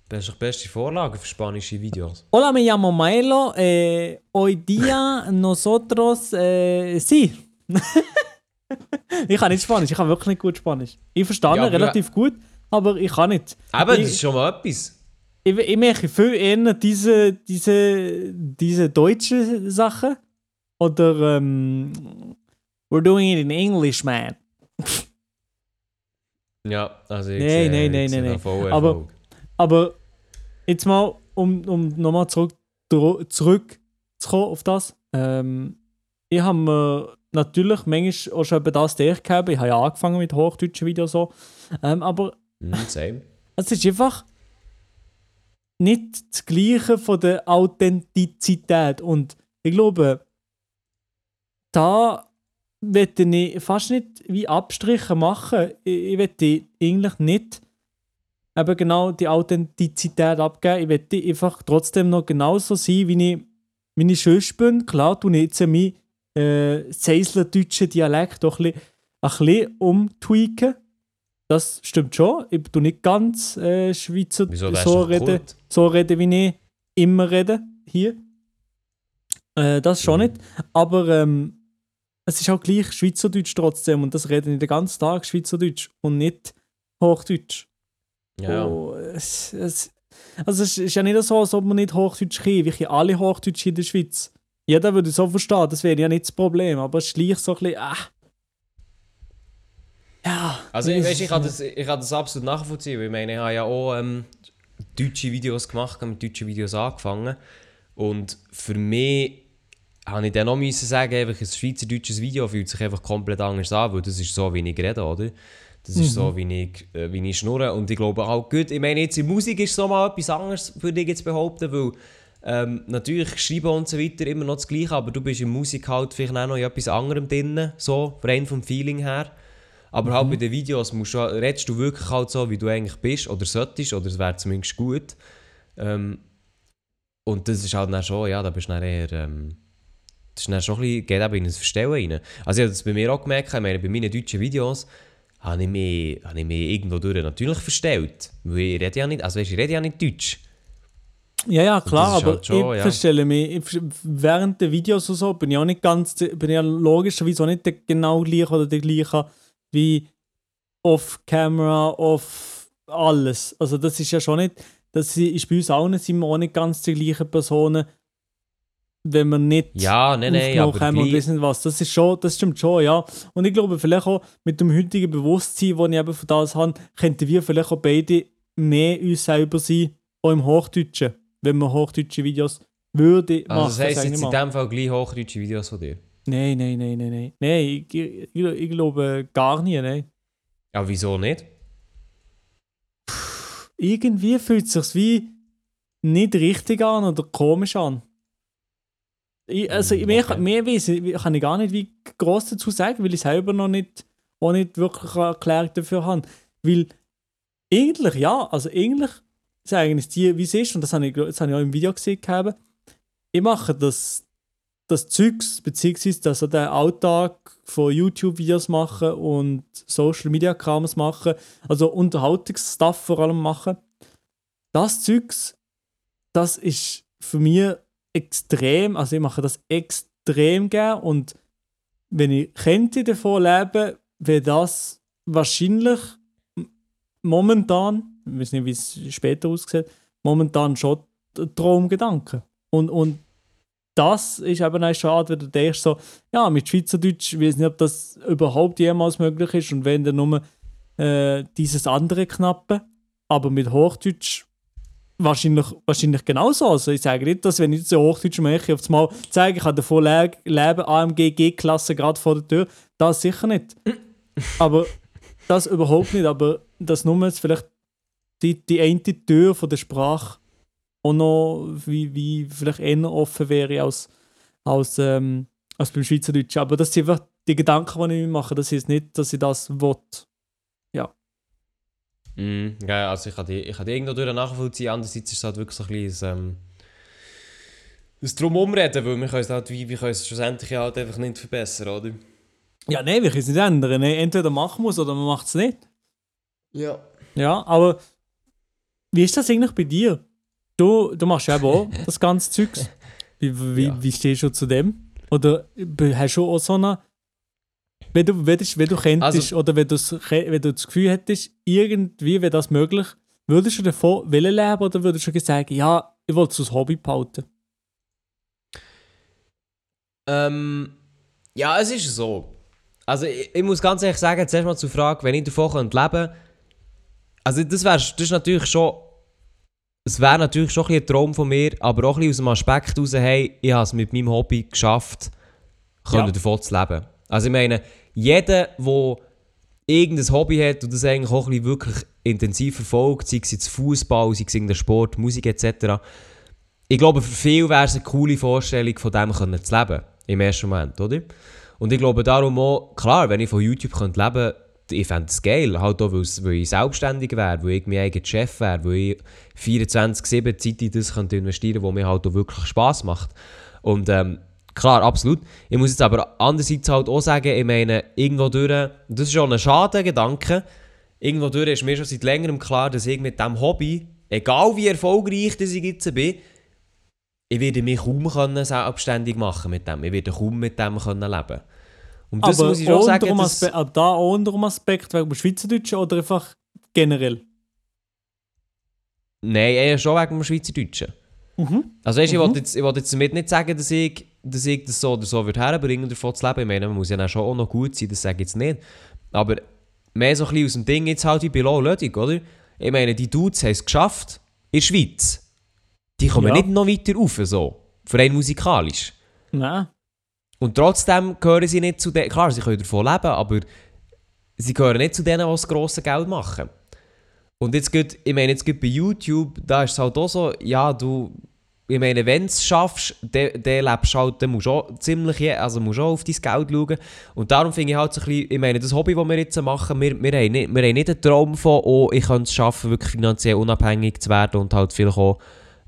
das ist doch beste Vorlage für spanische Videos. Hola, me llamo Maelo. Eh, hoy día nosotros, eh, sí. [LAUGHS] ich kann nicht Spanisch, ich kann wirklich nicht gut Spanisch. Ich verstehe ja, relativ gut, aber ich kann nicht. Aber das ist schon mal etwas. Ich, ich mache viel eher diese, diese, diese deutsche Sachen. Oder ähm, We're doing it in English, man. Ja, also ich Nein, sehe, nein, nein, nein, Aber-. Aber jetzt mal, um, um nochmal zurück, zurückzukommen auf das. Ähm, ich habe mir natürlich manchmal auch schon über das gehabt. Ich habe ja angefangen mit hochdeutschen Videos so. Ähm, aber Mhm, same. es ist einfach nicht das Gleiche von der Authentizität. Und ich glaube, da möchte ich fast nicht wie Abstriche machen. Ich, möchte eigentlich nicht eben genau die Authentizität abgeben. Ich möchte einfach trotzdem noch genauso sein, wie ich, wie ich sonst bin. Klar, ich jetzt meinen äh, Seisler-deutschen Dialekt auch ein bisschen, ein bisschen umtweaken. Das stimmt schon. Ich tue nicht ganz äh, Schweizer Wieso so reden, so reden, wie ich immer rede hier. Äh, das schon Mhm. nicht. Aber ähm, es ist auch gleich Schweizerdeutsch trotzdem und das reden ich den ganzen Tag Schweizerdeutsch und nicht Hochdeutsch. Ja. Oh, es, es, also es ist ja nicht so, als ob man nicht Hochdeutsch kann. Wir können alle Hochdeutsch in der Schweiz. Jeder würde so verstehen, das wäre ja nicht das Problem. Aber es ist gleich so ein bisschen, ah. Ja. Also ich, es- weißt, ich, kann das, ich kann das absolut nachvollziehen, weil ich meine, ich habe ja auch ähm, deutsche Videos gemacht, mit deutschen Videos angefangen und für mich habe ich dann auch müssen sagen, einfach ein schweizerdeutsches Video fühlt sich einfach komplett anders an, weil das ist so, wie ich rede, oder? Das ist so, wie ich, äh, wie ich schnurre und ich glaube auch gut, ich meine jetzt in Musik ist so mal etwas anderes, würde ich jetzt behaupten, weil ähm, natürlich schreiben und so weiter immer noch das Gleiche, aber du bist in Musik halt vielleicht auch noch in etwas anderem drin, so, rein vom Feeling her. Aber halt bei den Videos musst du, redest du wirklich halt so, wie du eigentlich bist oder solltest, oder es wäre zumindest gut. Ähm, und das ist halt dann schon, ja, da bist du dann eher, ähm, das ist dann schon ein bisschen, geht eben in ein Verstellen rein. Also ich habe das bei mir auch gemerkt, ich meine, bei meinen deutschen Videos habe ich mich, habe ich mich irgendwo durch natürlich verstellt. Weil ich rede ja nicht, also weißt, ich rede ja nicht Deutsch. Ja, ja, klar, aber halt schon, ich ja. verstelle mich, ich, während der Videos und so bin ich auch nicht ganz, bin ich ja logischerweise auch nicht der genau gleiche oder der gleiche wie off-camera, off alles. Also das ist ja schon nicht, das ist bei uns allen sind wir auch nicht ganz die gleichen Personen, wenn wir nicht Ja, nein, nein, aufgenommen haben und wissen was. Das ist schon, das stimmt schon, ja. Und ich glaube, vielleicht auch mit dem heutigen Bewusstsein, das ich eben von das habe, könnten wir vielleicht auch beide mehr uns selber sein, auch im Hochdeutschen, wenn wir hochdeutsche Videos würde machen. Also das heisst jetzt in dem Fall gleich hochdeutsche Videos von dir. Nein, nein, nein, nein, nein. Nein, ich, ich, ich, glaube gar nicht, nein. Ja, wieso nicht? Irgendwie fühlt es sich wie nicht richtig an oder komisch an. Ich, also Mm, mehr, okay. mehr weiss ich, kann ich gar nicht wie groß dazu sagen, weil ich selber noch nicht, auch nicht wirklich eine Erklärung dafür habe. Weil eigentlich, ja, also eigentlich sagen es dir, wie es ist, und das habe ich, das habe ich auch im Video gesehen gehabt. Ich mache das, das Zeugs, beziehungsweise also den Alltag von YouTube-Videos machen und Social-Media-Krams machen, also Unterhaltungsstuff vor allem machen. Das Zeugs, das ist für mich extrem, also ich mache das extrem gern und wenn ich könnte davon leben, wäre das wahrscheinlich momentan, ich weiß nicht, wie es später aussieht, momentan schon der Traumgedanke. Und, und das ist eben auch schade, wenn du denkst so, ja, mit Schweizerdeutsch, ich weiß nicht, ob das überhaupt jemals möglich ist und wenn dann nur äh, dieses andere Knappe, aber mit Hochdeutsch wahrscheinlich, wahrscheinlich genauso. Also ich sage nicht, dass wenn ich so Hochdeutsch mache, auf einmal zeige, ich habe davon le leben, AMG G-Klasse gerade vor der Tür, das sicher nicht. [LAUGHS] aber das überhaupt nicht, aber das nur jetzt vielleicht die, die eine Tür von der Sprache auch noch wie, wie vielleicht eher offen wäre als, als, ähm, als beim Schweizerdeutsch. Aber das sind einfach die Gedanken, die ich mir mache. Das ist nicht, dass ich das will. Mm, ja, also ich kann die, ich kann die irgendwo durch nachvollziehen. Andererseits ist es halt wirklich so ein bisschen ähm, ein Drumumreden, weil wir können es halt, wie, wir können es schlussendlich halt einfach nicht verbessern, oder? Ja, nein, wir können es nicht ändern. Entweder machen wir es oder man macht es nicht. Ja. Ja, aber wie ist das eigentlich bei dir? Du, du machst ja auch [LAUGHS] das ganze Zeugs. Wie, wie, Ja. wie stehst du zu dem? Oder hast du auch so eine. Wenn du, wenn du, wenn du könntest Also- oder wenn, wenn du das Gefühl hättest, irgendwie wäre das möglich, würdest du davon willen leben oder würdest du sagen, ja, ich wollte es als Hobby behalten? Ähm, ja, es ist so. Also ich, ich muss ganz ehrlich sagen, zuerst mal zur Frage, wenn ich davon leben könnte, also das, wär, das ist natürlich schon, es wäre natürlich schon ein, ein Traum von mir, aber auch ein aus dem Aspekt heraus, hey, ich habe es mit meinem Hobby geschafft, können ja. davon zu leben. Also ich meine, jeder, der irgendein Hobby hat und das eigentlich auch ein wirklich intensiv verfolgt, sei es jetzt Fußball, sei es irgendein Sport, Musik etc., ich glaube, für viele wäre es eine coole Vorstellung, von dem können zu leben. Im ersten Moment, oder? Und ich glaube darum auch, klar, wenn ich von YouTube könnte leben könnte, ich fände es geil, halt auch, weil ich selbstständig wäre, weil ich mein eigener Chef wäre, weil ich 24-7 Zeit in das könnte investieren könnte, was mir halt auch wirklich Spass macht. Und ähm, klar, absolut. Ich muss jetzt aber andererseits halt auch sagen, ich meine, irgendwo durch, das ist schon ein Schadengedanke, irgendwo durch ist mir schon seit längerem klar, dass ich mit diesem Hobby, egal wie erfolgreich das ich jetzt bin, ich werde mich kaum können selbstständig machen mit dem. Ich werde kaum mit dem können leben Und das Aber muss ich schon sagen, dass... da auch unter dem Aspekt wegen dem Schweizerdeutschen oder einfach generell? Nein, eher schon wegen dem Schweizerdeutschen. Mhm. Also weißt, mhm. ich wollte jetzt, wollt jetzt damit nicht sagen, dass ich, dass ich das so oder so würde herbringen, davon zu leben. Ich meine, man muss ja schon auch noch gut sein, das sage ich jetzt nicht. Aber mehr so ein bisschen aus dem Ding jetzt halt wie Below Lödig, oder? Ich meine, die Dudes haben es geschafft in der Schweiz die kommen ja. nicht noch weiter rauf, so. Rein musikalisch. Nein. Und trotzdem gehören sie nicht zu denen, klar, sie können davon leben, aber sie gehören nicht zu denen, die das grosse Geld machen. Und jetzt geht, ich meine, jetzt geht bei YouTube, da ist es halt auch so, ja, du, ich meine, wenn du es schaffst, dann, dann lebst halt, dann musst du auch ziemlich, also musst auch auf dein Geld schauen. Und darum finde ich halt so ein bisschen, ich meine, das Hobby, das wir jetzt machen, wir, wir, haben, nicht, wir haben nicht einen Traum von, oh, ich könnte es schaffen, wirklich finanziell unabhängig zu werden und halt vielleicht auch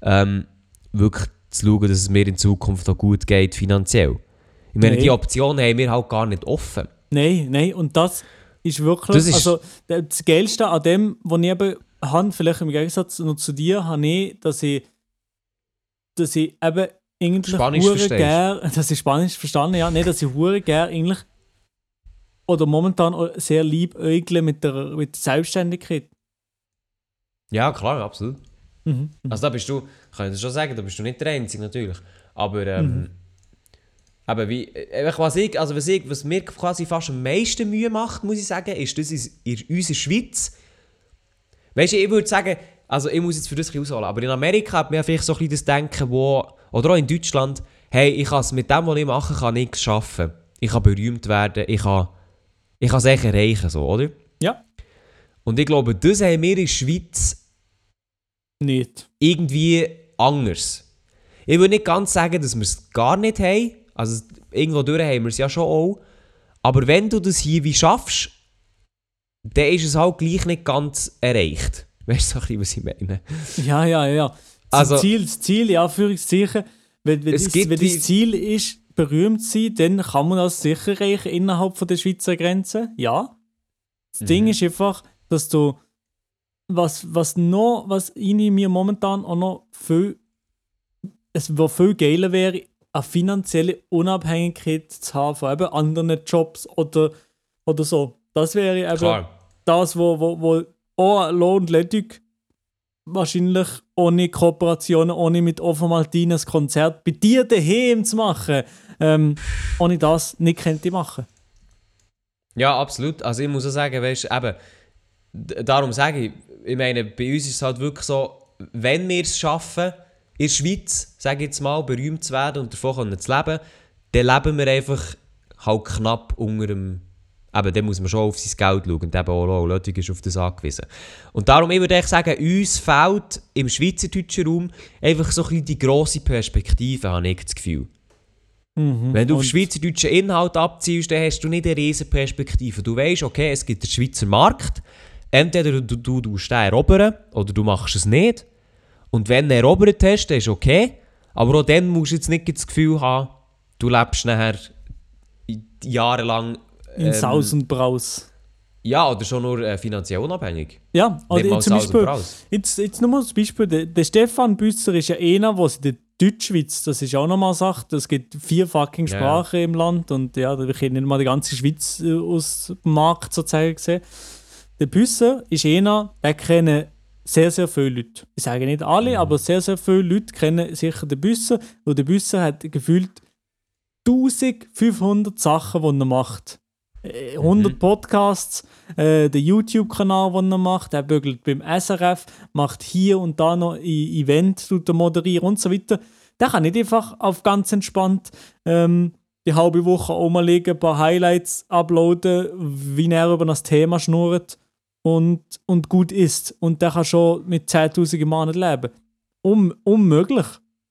ähm, wirklich zu schauen, dass es mir in Zukunft auch gut geht finanziell. Ich meine, nein. die Option haben wir halt gar nicht offen. Nein, nein, und das ist wirklich, das ist also das Geilste an dem, was ich eben habe, vielleicht im Gegensatz noch zu dir, habe ich, dass ich, dass ich eben eigentlich Spanisch gern, [LAUGHS] dass ich Spanisch verstanden, ja, nicht, dass ich hure gern eigentlich oder momentan sehr lieb mit der, mit der Selbstständigkeit. Ja, klar, absolut. Mhm. Also da bist du, kann ich schon sagen, da bist du nicht der Einzige natürlich. Aber ähm, mhm. Aber wie, äh, was, ich, also was, ich, was mir quasi fast am meisten Mühe macht, muss ich sagen, ist das in unserer Schweiz. Weißt du, ich würde sagen, also ich muss jetzt für das ausholen, aber in Amerika hat man vielleicht so ein bisschen das Denken, wo, oder auch in Deutschland, hey, ich kann mit dem, was ich mache, kann nichts schaffen. Ich kann berühmt werden, ich kann, ich kann es echt erreichen, so, oder? Ja. Und ich glaube, das haben wir in der Schweiz nicht. irgendwie anders. Ich würde nicht ganz sagen, dass wir es gar nicht haben. Also irgendwo durch haben wir es ja schon auch. Aber wenn du das hier wie schaffst, dann ist es halt gleich nicht ganz erreicht. [LAUGHS] Weißt du, was ich meine? Ja, ja, ja. Das also, Ziel, das Ziel, ja, Anführungszeichen, wenn, wenn, das, wenn das Ziel ist, berühmt zu sein, dann kann man das sicher erreichen innerhalb von der Schweizer Grenze. Ja. Das mhm. Ding ist einfach, dass du was, was noch, was ich mir momentan auch noch viel, es war viel geiler wäre, eine finanzielle Unabhängigkeit zu haben von eben anderen Jobs oder, oder so. Das wäre eben Klar. das, wo, wo, wo auch Lohn Ledig wahrscheinlich ohne Kooperationen, ohne mit Offa Martinez Konzert bei dir daheim zu machen, ähm, ohne das nicht könnte machen. Ja, absolut. Also ich muss auch sagen, weißt, eben, darum sage ich, ich meine, bei uns ist es halt wirklich so, wenn wir es schaffen, in der Schweiz, sage ich jetzt mal, berühmt zu werden und davon zu leben, dann leben wir einfach halt knapp unter dem Eben, dann muss man schon auf sein Geld schauen. Und eben auch Lötig ist auf das angewiesen. Und darum, ich würde sagen, uns fehlt im schweizerdeutschen Raum einfach so ein bisschen die grosse Perspektive, habe ich das Gefühl. Mhm. Wenn du auf schweizerdeutschen Inhalt abziehst, dann hast du nicht eine riesige Perspektive. Du weißt, okay, es gibt den Schweizer Markt, entweder du, du, du erobern oder du machst es nicht. Und wenn du erobert hast, dann ist okay. Aber auch dann musst du jetzt nicht das Gefühl haben, du lebst nachher jahrelang... Ähm, In Saus und Braus. Ja, oder schon nur äh, finanziell unabhängig. Ja, oder zum Beispiel, jetzt, jetzt nochmal das Beispiel, der, der Stefan Büsser ist ja einer, der in der Deutschschweiz, das ist auch nochmal Sache, es gibt vier fucking Sprachen ja. im Land und ja, wir können nicht mal die ganze Schweiz äh, aus dem Markt sozusagen sehen. Der Büsser ist einer, der kennt sehr, sehr viele Leute. Ich sage nicht alle, Mhm. aber sehr, sehr viele Leute kennen sicher den Büsser. Und der Büsser hat gefühlt 1500 Sachen, die er macht. Äh, 100 Mhm. Podcasts, äh, der YouTube-Kanal, den er macht, er bügelt beim SRF, macht hier und da noch ein Event, tut er moderieren und so weiter. Der kann nicht einfach auf ganz entspannt ähm, die halbe Woche rumliegen, ein paar Highlights uploaden, wie er über das Thema schnurrt und, und gut ist. Und der kann schon mit 10.000 im Monat leben. Un, unmöglich.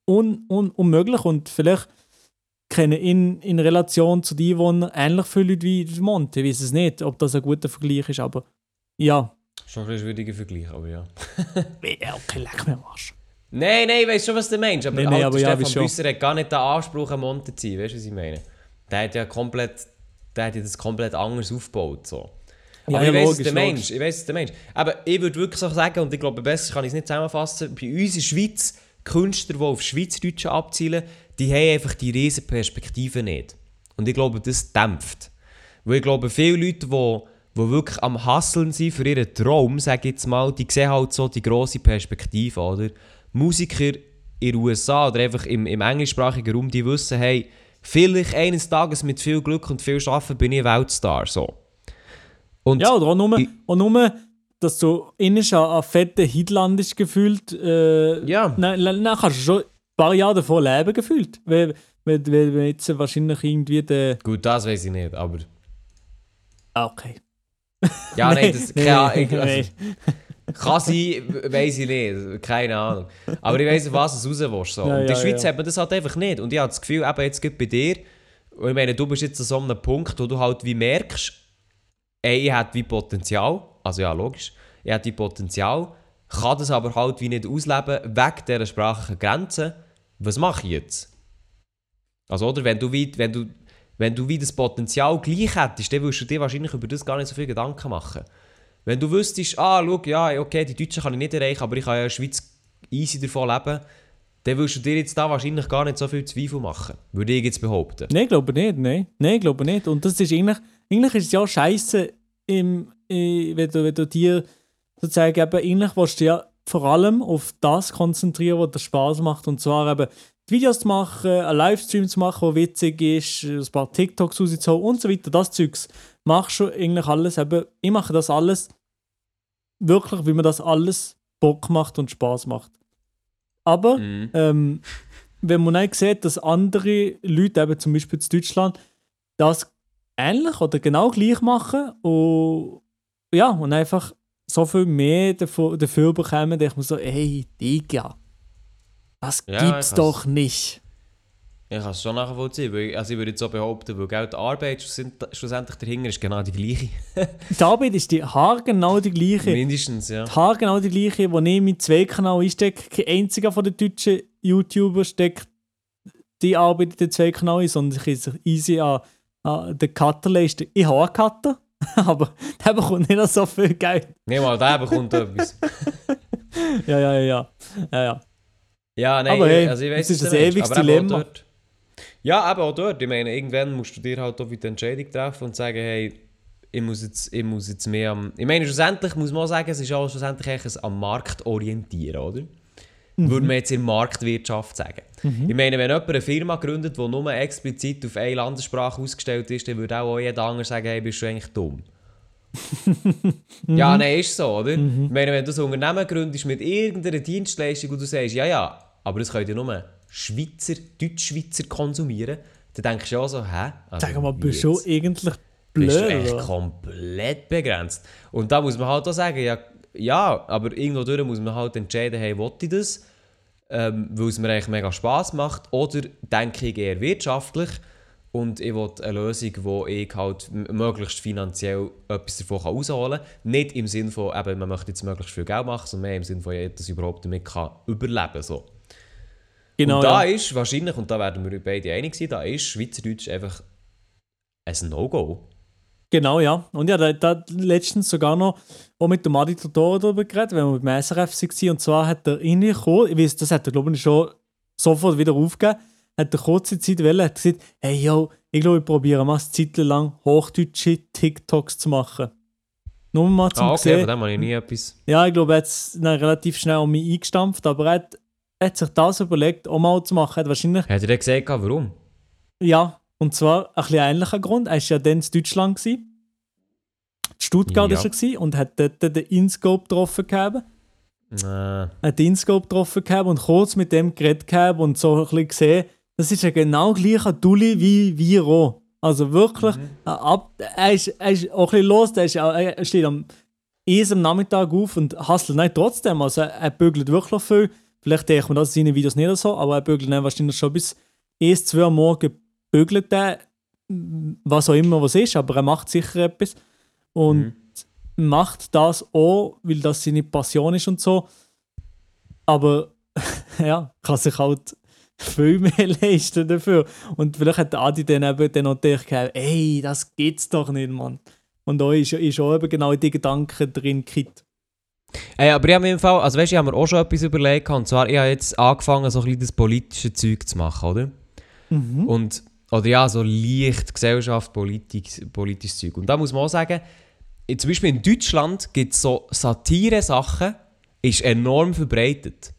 Un, un, unmöglich. Und vielleicht kennen in, in Relation zu den Einwohnern ähnlich viele Leute wie Monte. Ich weiß es nicht, ob das ein guter Vergleich ist, aber ja. Schon ein schwieriger Vergleich, aber ja. [LAUGHS] Ja, okay, leck mir am Arsch. Nein, nein, ich weiß schon, was du meinst. Aber, nein, halt, aber ja, Stefan schon. Büsser hat gar nicht den Anspruch, ein Monte zu sein. Weißt du, was ich meine? Der hat ja komplett, der hat ja das komplett anders aufgebaut. So. Ja, Aber ja, ich weiß, du logisch. meinst. Ich weiß, du meinst. Aber ich würde wirklich so sagen, und ich glaube, besser kann ich es nicht zusammenfassen, bei uns in der Schweiz, Künstler, die auf Schweizerdeutsch abzielen, die haben einfach die riesen Perspektive nicht. Und ich glaube, das dämpft. Weil ich glaube, viele Leute, die, die wirklich am Hasseln sind für ihren Traum, sage jetzt mal, die sehen halt so die grosse Perspektive, oder? Musiker in den USA oder einfach im, im englischsprachigen Raum, die wissen, hey, vielleicht eines Tages mit viel Glück und viel Arbeiten bin ich Weltstar, so. Und Ja, oder auch nur, Ich- auch nur dass du innen an fetten Hit landest gefühlt. Äh, Ja. Dann, kannst du schon ein paar Jahre davon leben gefühlt. Weil, weil, weil, jetzt wahrscheinlich irgendwie der... Gut, das weiß ich nicht, aber. Ah, okay. [LAUGHS] Ja, nein, das keine Ahnung. Also, kann sein, weiß ich nicht. Keine Ahnung. Aber ich weiß, was es raus willst, so. Ja, Und in der ja, Schweiz ja. hat man das halt einfach nicht. Und ich habe das Gefühl, eben jetzt gerade bei dir, und ich meine, du bist jetzt an so einem Punkt, wo du halt wie merkst, ey, ich hätte wie Potenzial. Also ja, logisch. Ich hätte wie Potenzial, kann das aber halt wie nicht ausleben, wegen dieser sprachlichen Grenzen. Was mache ich jetzt? Also, oder? Wenn du wie, wenn du, wenn du wie das Potenzial gleich hättest, dann würdest du dir wahrscheinlich über das gar nicht so viel Gedanken machen. Wenn du wüsstest, ah, schau, ja, okay, die Deutschen kann ich nicht erreichen, aber ich kann ja in der Schweiz easy davon leben, dann würdest du dir jetzt da wahrscheinlich gar nicht so viel Zweifel machen. Würde ich jetzt behaupten. Nein, glaube nicht. Nein, nein glaube nicht. Und das ist eigentlich, eigentlich ist es ja scheiße, im, äh, wenn, du, wenn du dir sozusagen eben, eigentlich willst du ja vor allem auf das konzentrieren, was dir Spaß macht. Und zwar eben Videos zu machen, einen Livestream zu machen, der witzig ist, ein paar TikToks rauszuholen und so weiter. Das Zeugs machst du eigentlich alles eben. Ich mache das alles wirklich, wie mir das alles Bock macht und Spaß macht. Aber Mhm. ähm, wenn man dann sieht, dass andere Leute, eben zum Beispiel in Deutschland, das ähnlich oder genau gleich machen und ja, und einfach so viel mehr dafür, dafür bekommen, denke ich mir so, hey, Digga, das Ja, gibt's ich doch nicht. Ich kann es schon nachvollziehen, weil also ich würde jetzt so behaupten, weil Geld die Arbeit schlussend- schlussendlich dahinter ist genau die gleiche. Die Arbeit ist die haargenau die gleiche. Mindestens, ja. haargenau die gleiche, wo ich mit zwei Kanal einstecke. Kein einziger von den deutschen YouTuber steckt die Arbeit in den zwei Kanal ein, sondern ich sich easy an, an den Cutter leisten. Ich habe einen Cutter, [LAUGHS] aber der bekommt nicht so viel Geld. Nicht mal der bekommt etwas. [LAUGHS] Ja, ja, ja, ja. ja, ja. Nein, Aber hey, also ich es weiss, ist eben auch Dilemma. Ja, aber auch dort. Ich meine, irgendwann musst du dir halt auch wieder Entscheidung treffen und sagen, hey, ich muss jetzt, ich muss jetzt mehr am... Ich meine, schlussendlich muss man auch sagen, es ist auch schlussendlich eigentlich am Markt orientieren, oder? Mhm. Würde man jetzt in der Marktwirtschaft sagen. Ich meine, wenn jemand eine Firma gründet, die nur explizit auf eine Landessprache ausgestellt ist, dann würde auch jeder andere sagen, hey, bist du eigentlich dumm. Mhm. [LAUGHS] Ja, nein, ist so, oder? Ich meine, wenn du so ein Unternehmen gründest mit irgendeiner Dienstleistung und du sagst, ja, ja, aber das können ja nur Schweizer, Deutschschweizer konsumieren, dann denkst du ja auch so, hä? Also, Sag mal, bist du eigentlich bist du blöd? echt komplett begrenzt. Und da muss man halt auch sagen, ja, ja aber irgendwo durch muss man halt entscheiden, hey, will ich das? Ähm, weil es mir eigentlich mega Spass macht. Oder denke ich eher wirtschaftlich und ich will eine Lösung, wo ich halt möglichst finanziell etwas davon kann rausholen kann. Nicht im Sinne von, eben, man möchte jetzt möglichst viel Geld machen, sondern mehr im Sinne von, ja, dass ich überhaupt damit kann überleben kann. So. Genau, und da ja. ist wahrscheinlich, und da werden wir beide einig sein, da ist Schweizerdeutsch einfach ein No-Go. Genau, ja. Und ja, da, da letztens sogar noch auch mit dem Adi Totoro darüber geredet, wenn wir mit dem SRF waren. Und zwar hat er reingekommen, ich weiß, das hat er, glaube ich, schon sofort wieder aufgegeben, hat er kurze Zeit wollen, hat gesagt, hey, yo, ich glaube, ich probiere mal eine Zeit lang hochdeutsche TikToks zu machen. Nur mal zum Ah, okay, sehen. von dem habe ich nie etwas... Ja, ich glaube, er hat es dann relativ schnell um mich eingestampft, aber er hat, er hat sich das überlegt, auch mal zu machen. Er hat wahrscheinlich, Hat er denn gesagt, warum? ja, und zwar ein bisschen ähnlicher Grund. Er war ja dann in Deutschland. Gewesen. Stuttgart Ja. war er und hat dort den Inscope getroffen gehabt. Äh, Er hat den Inscope getroffen gehabt und kurz mit dem geredet gehabt und so ein bisschen gesehen, das ist ein genau gleicher Dulli wie auch. Also wirklich, äh, ab, er, ist, er ist auch ein bisschen los, er, ist, auch- er steht am erst am Nachmittag auf und hustelt nicht trotzdem. Also er, bügelt wirklich viel. Vielleicht denkt man das in seinen Videos nicht so, aber er bügelt dann wahrscheinlich schon bis erst zwei Uhr morgen bügelt er, was auch immer was ist, aber er macht sicher etwas. Und macht das auch, weil das seine Passion ist und so. Aber [LAUGHS] ja, kann sich halt viel mehr [LAUGHS] leisten dafür. Und vielleicht hat Adi dann eben dann noch gedacht, ey, das geht's doch nicht, Mann. Und da ist, ist auch eben genau die Gedanken drin gekippt. Ey, aber ich habe mir im Fall, also weißt du, ich habe mir auch schon etwas überlegt, und zwar, ich habe jetzt angefangen, so ein bisschen das politische Zeug zu machen, oder? Mhm. Und, oder ja, so leicht Gesellschaft, Politik, politisches Zeug. Und da muss man auch sagen, zum Beispiel in Deutschland gibt es so Satire-Sachen, ist enorm verbreitet.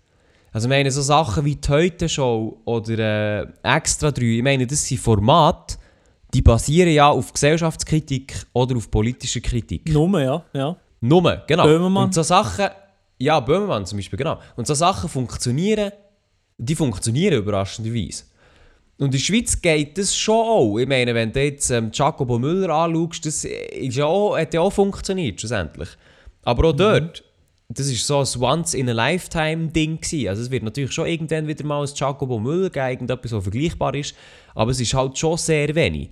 Also ich meine, so Sachen wie die Heute-Show oder äh, Extra 3, ich meine, das sind Formate, die basieren ja auf Gesellschaftskritik oder auf politischer Kritik. Nummer, ja. ja. Nummer, genau. Böhmermann. Und so Sachen, ja, Böhmermann zum Beispiel, genau. Und so Sachen funktionieren, die funktionieren überraschenderweise. Und in der Schweiz geht das schon auch. Ich meine, wenn du jetzt ähm, Jacobo Müller anschaust, das ist ja auch, hat ja auch funktioniert, schlussendlich. Aber auch dort, das ist so ein Once-in-a-Lifetime-Ding gewesen. Also es wird natürlich schon irgendwann wieder mal ein Jacobo Müller geben, irgendetwas, was vergleichbar ist, aber es ist halt schon sehr wenig.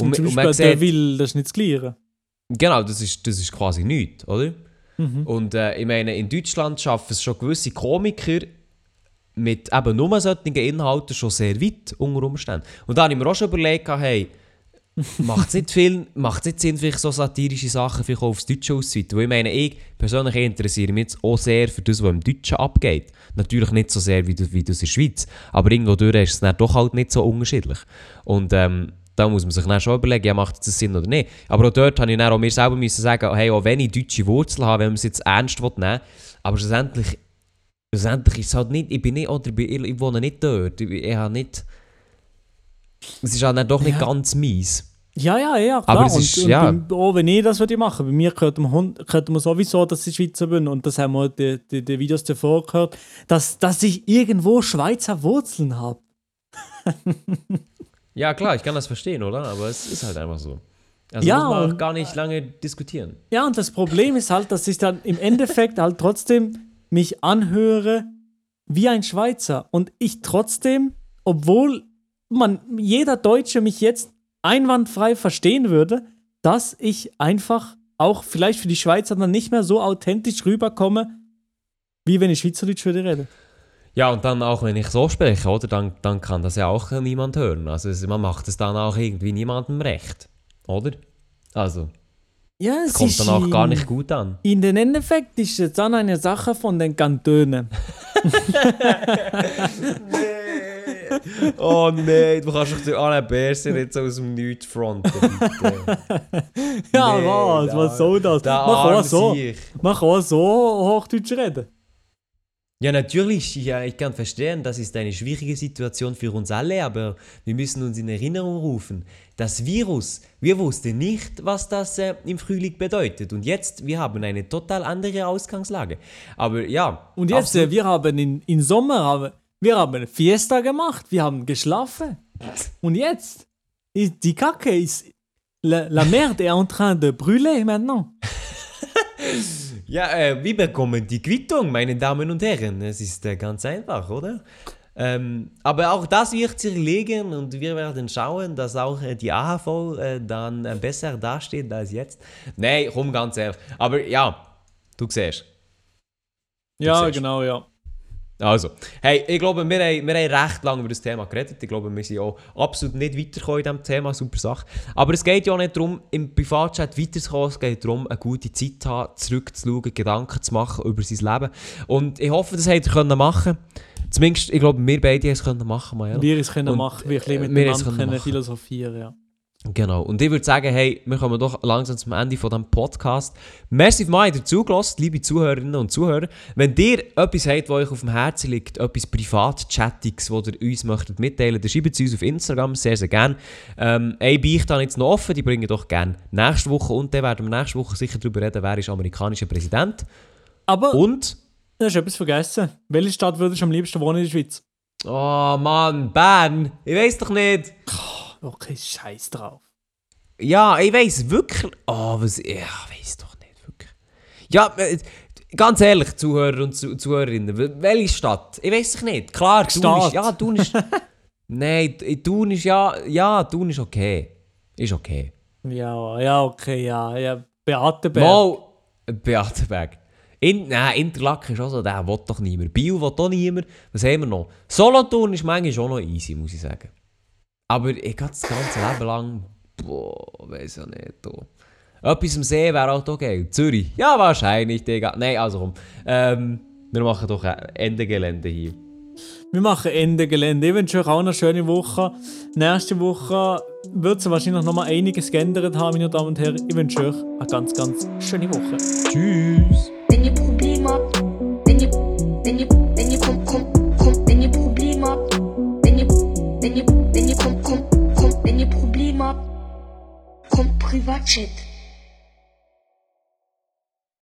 Und, zum und Beispiel man der sieht- Will, das ist nicht das Gleiche. Genau, das ist, das ist quasi nichts, oder? Mhm. Und äh, ich meine, in Deutschland schaffen es schon gewisse Komiker mit eben nur solchen Inhalten schon sehr weit unter Umständen. Und da habe ich mir auch schon überlegt, hey, macht es nicht viel, macht es nicht Sinn, vielleicht so satirische Sachen vielleicht auch aufs Deutsche auszuweiten? Weil ich meine, ich persönlich interessiere mich jetzt auch sehr für das, was im Deutschen abgeht. Natürlich nicht so sehr wie, das- wie das in der Schweiz, aber irgendwo durch ist es dann doch halt nicht so unterschiedlich. Und ähm, da muss man sich dann schon überlegen, ja, macht das Sinn oder nicht. Aber auch dort habe ich dann auch mir selber müssen sagen, hey, auch wenn ich deutsche Wurzeln habe, wenn man es jetzt ernst nehmen aber schlussendlich, schlussendlich ist es halt nicht, ich bin nicht, oder ich, bin, ich wohne nicht dort, ich, ich habe nicht, es ist halt dann doch nicht Ja. ganz mies. Ja, ja, ja, klar. Aber es und, ist- und ja. beim- auch wenn ich das würde machen, bei mir gehört man, gehört man sowieso, dass ich Schweizer bin und das haben wir die, die, die Videos davor gehört, dass, dass ich irgendwo Schweizer Wurzeln habe. [LAUGHS] Ja, klar, ich kann das verstehen, oder? Aber es ist halt einfach so. Also Ja, muss man auch und- gar nicht lange diskutieren. Ja, und das Problem ist halt, dass ich dann im Endeffekt halt trotzdem mich anhöre wie ein Schweizer und ich trotzdem, obwohl man jeder Deutsche mich jetzt einwandfrei verstehen würde, dass ich einfach auch vielleicht für die Schweizer dann nicht mehr so authentisch rüberkomme, wie wenn ich Schweizerdeutsch würde reden. Ja, und dann auch, wenn ich so spreche, oder? Dann, dann kann das ja auch niemand hören. Also man macht es dann auch irgendwie niemandem recht. Oder? Also, Ja, es kommt auch gar nicht gut an. In den Endeffekt ist es dann eine Sache von den Kantonen. [LAUGHS] oh nein, du kannst doch den Alain Berset jetzt aus dem Nichts fronten, bitte. [LAUGHS] Ja, Nee, was? Was soll das? Kann auch so, kann auch so Hochdeutsch reden. Ja, natürlich. Ja, ich kann verstehen, das ist eine schwierige Situation für uns alle, aber wir müssen uns in Erinnerung rufen. Das Virus, wir wussten nicht, was das äh, im Frühling bedeutet. Und jetzt, wir haben eine total andere Ausgangslage. Aber ja. Und jetzt, äh, wir haben in, im Sommer, haben, wir haben Fiesta gemacht, wir haben geschlafen. Und jetzt, ist, die Kacke ist, la, la merde est en train de brûler maintenant. [LAUGHS] Ja, äh, wir bekommen die Quittung, meine Damen und Herren. Es ist äh, ganz einfach, oder? Ähm, aber auch das wird sich legen und wir werden schauen, dass auch äh, die AHV äh, dann äh, besser dasteht als jetzt. Nein, komm, ganz ehrlich. Aber ja, du siehst. Ja, siehst. genau, ja. Also, hey, ich glaube, wir haben, wir haben recht lange über das Thema geredet. Ich glaube, wir sind auch absolut nicht weitergekommen in diesem Thema. Super Sache. Aber es geht ja auch nicht darum, im Privatchat weiterzukommen. Es geht darum, eine gute Zeit zu haben, zurückzuschauen, Gedanken zu machen über sein Leben. Und ich hoffe, das habt ihr können machen Zumindest, ich glaube, wir beide haben es können machen. Maja. Wir es können Und, machen, wir äh, können wir es miteinander können können philosophieren, ja. Genau. Und ich würde sagen, hey, wir kommen doch langsam zum Ende von diesem Podcast. Merci für mal dazugelassen, liebe Zuhörerinnen und Zuhörer. Wenn ihr etwas habt, was euch auf dem Herzen liegt, etwas Privat-Chattiges, das ihr uns möchtet mitteilen, dann schreibt es uns auf Instagram, sehr, sehr gerne. Ähm, ein Beicht dann jetzt noch offen, die bringen doch gerne nächste Woche und dann werden wir nächste Woche sicher darüber reden, wer ist amerikanischer Präsident. Aber Und... du hast etwas vergessen. Welche Stadt würdest du am liebsten wohnen in der Schweiz? Oh Mann, Bern, ich weiß doch nicht. Okay, scheiß drauf. Ja, ich weiß wirklich. Oh, was. Ich weiß doch nicht, wirklich. Ja, äh, ganz ehrlich, Zuhörer und Zu Zuhörerinnen, wel- welche Stadt? Ich weiß es nicht. Klar, Thun Stadt. ist. Ja, Thun ist. [LAUGHS] Nein, Thun ist ja. Ja, Thun ist okay. Ist okay. Ja, ja, okay, ja. ja. Beatenberg. Mal. Beatenberg. In, nein, Interlaken ist auch so, der will doch niemand. Biel will doch niemand. Was haben wir noch? Solothurn ist manchmal auch noch easy, muss ich sagen. Aber ich gehe das ganze Leben lang. Boah, weiß ja nicht. Du. Etwas am See wäre auch okay. Zürich? Ja, wahrscheinlich, Digga. Nein, also komm. Ähm, wir machen doch ein Endegelände hier. Wir machen Ende Gelände. Ich wünsche euch auch eine schöne Woche. Nächste Woche wird es wahrscheinlich noch mal einiges geändert haben, meine Damen und Herren. Ich wünsche euch eine ganz, ganz schöne Woche. Tschüss. Wenn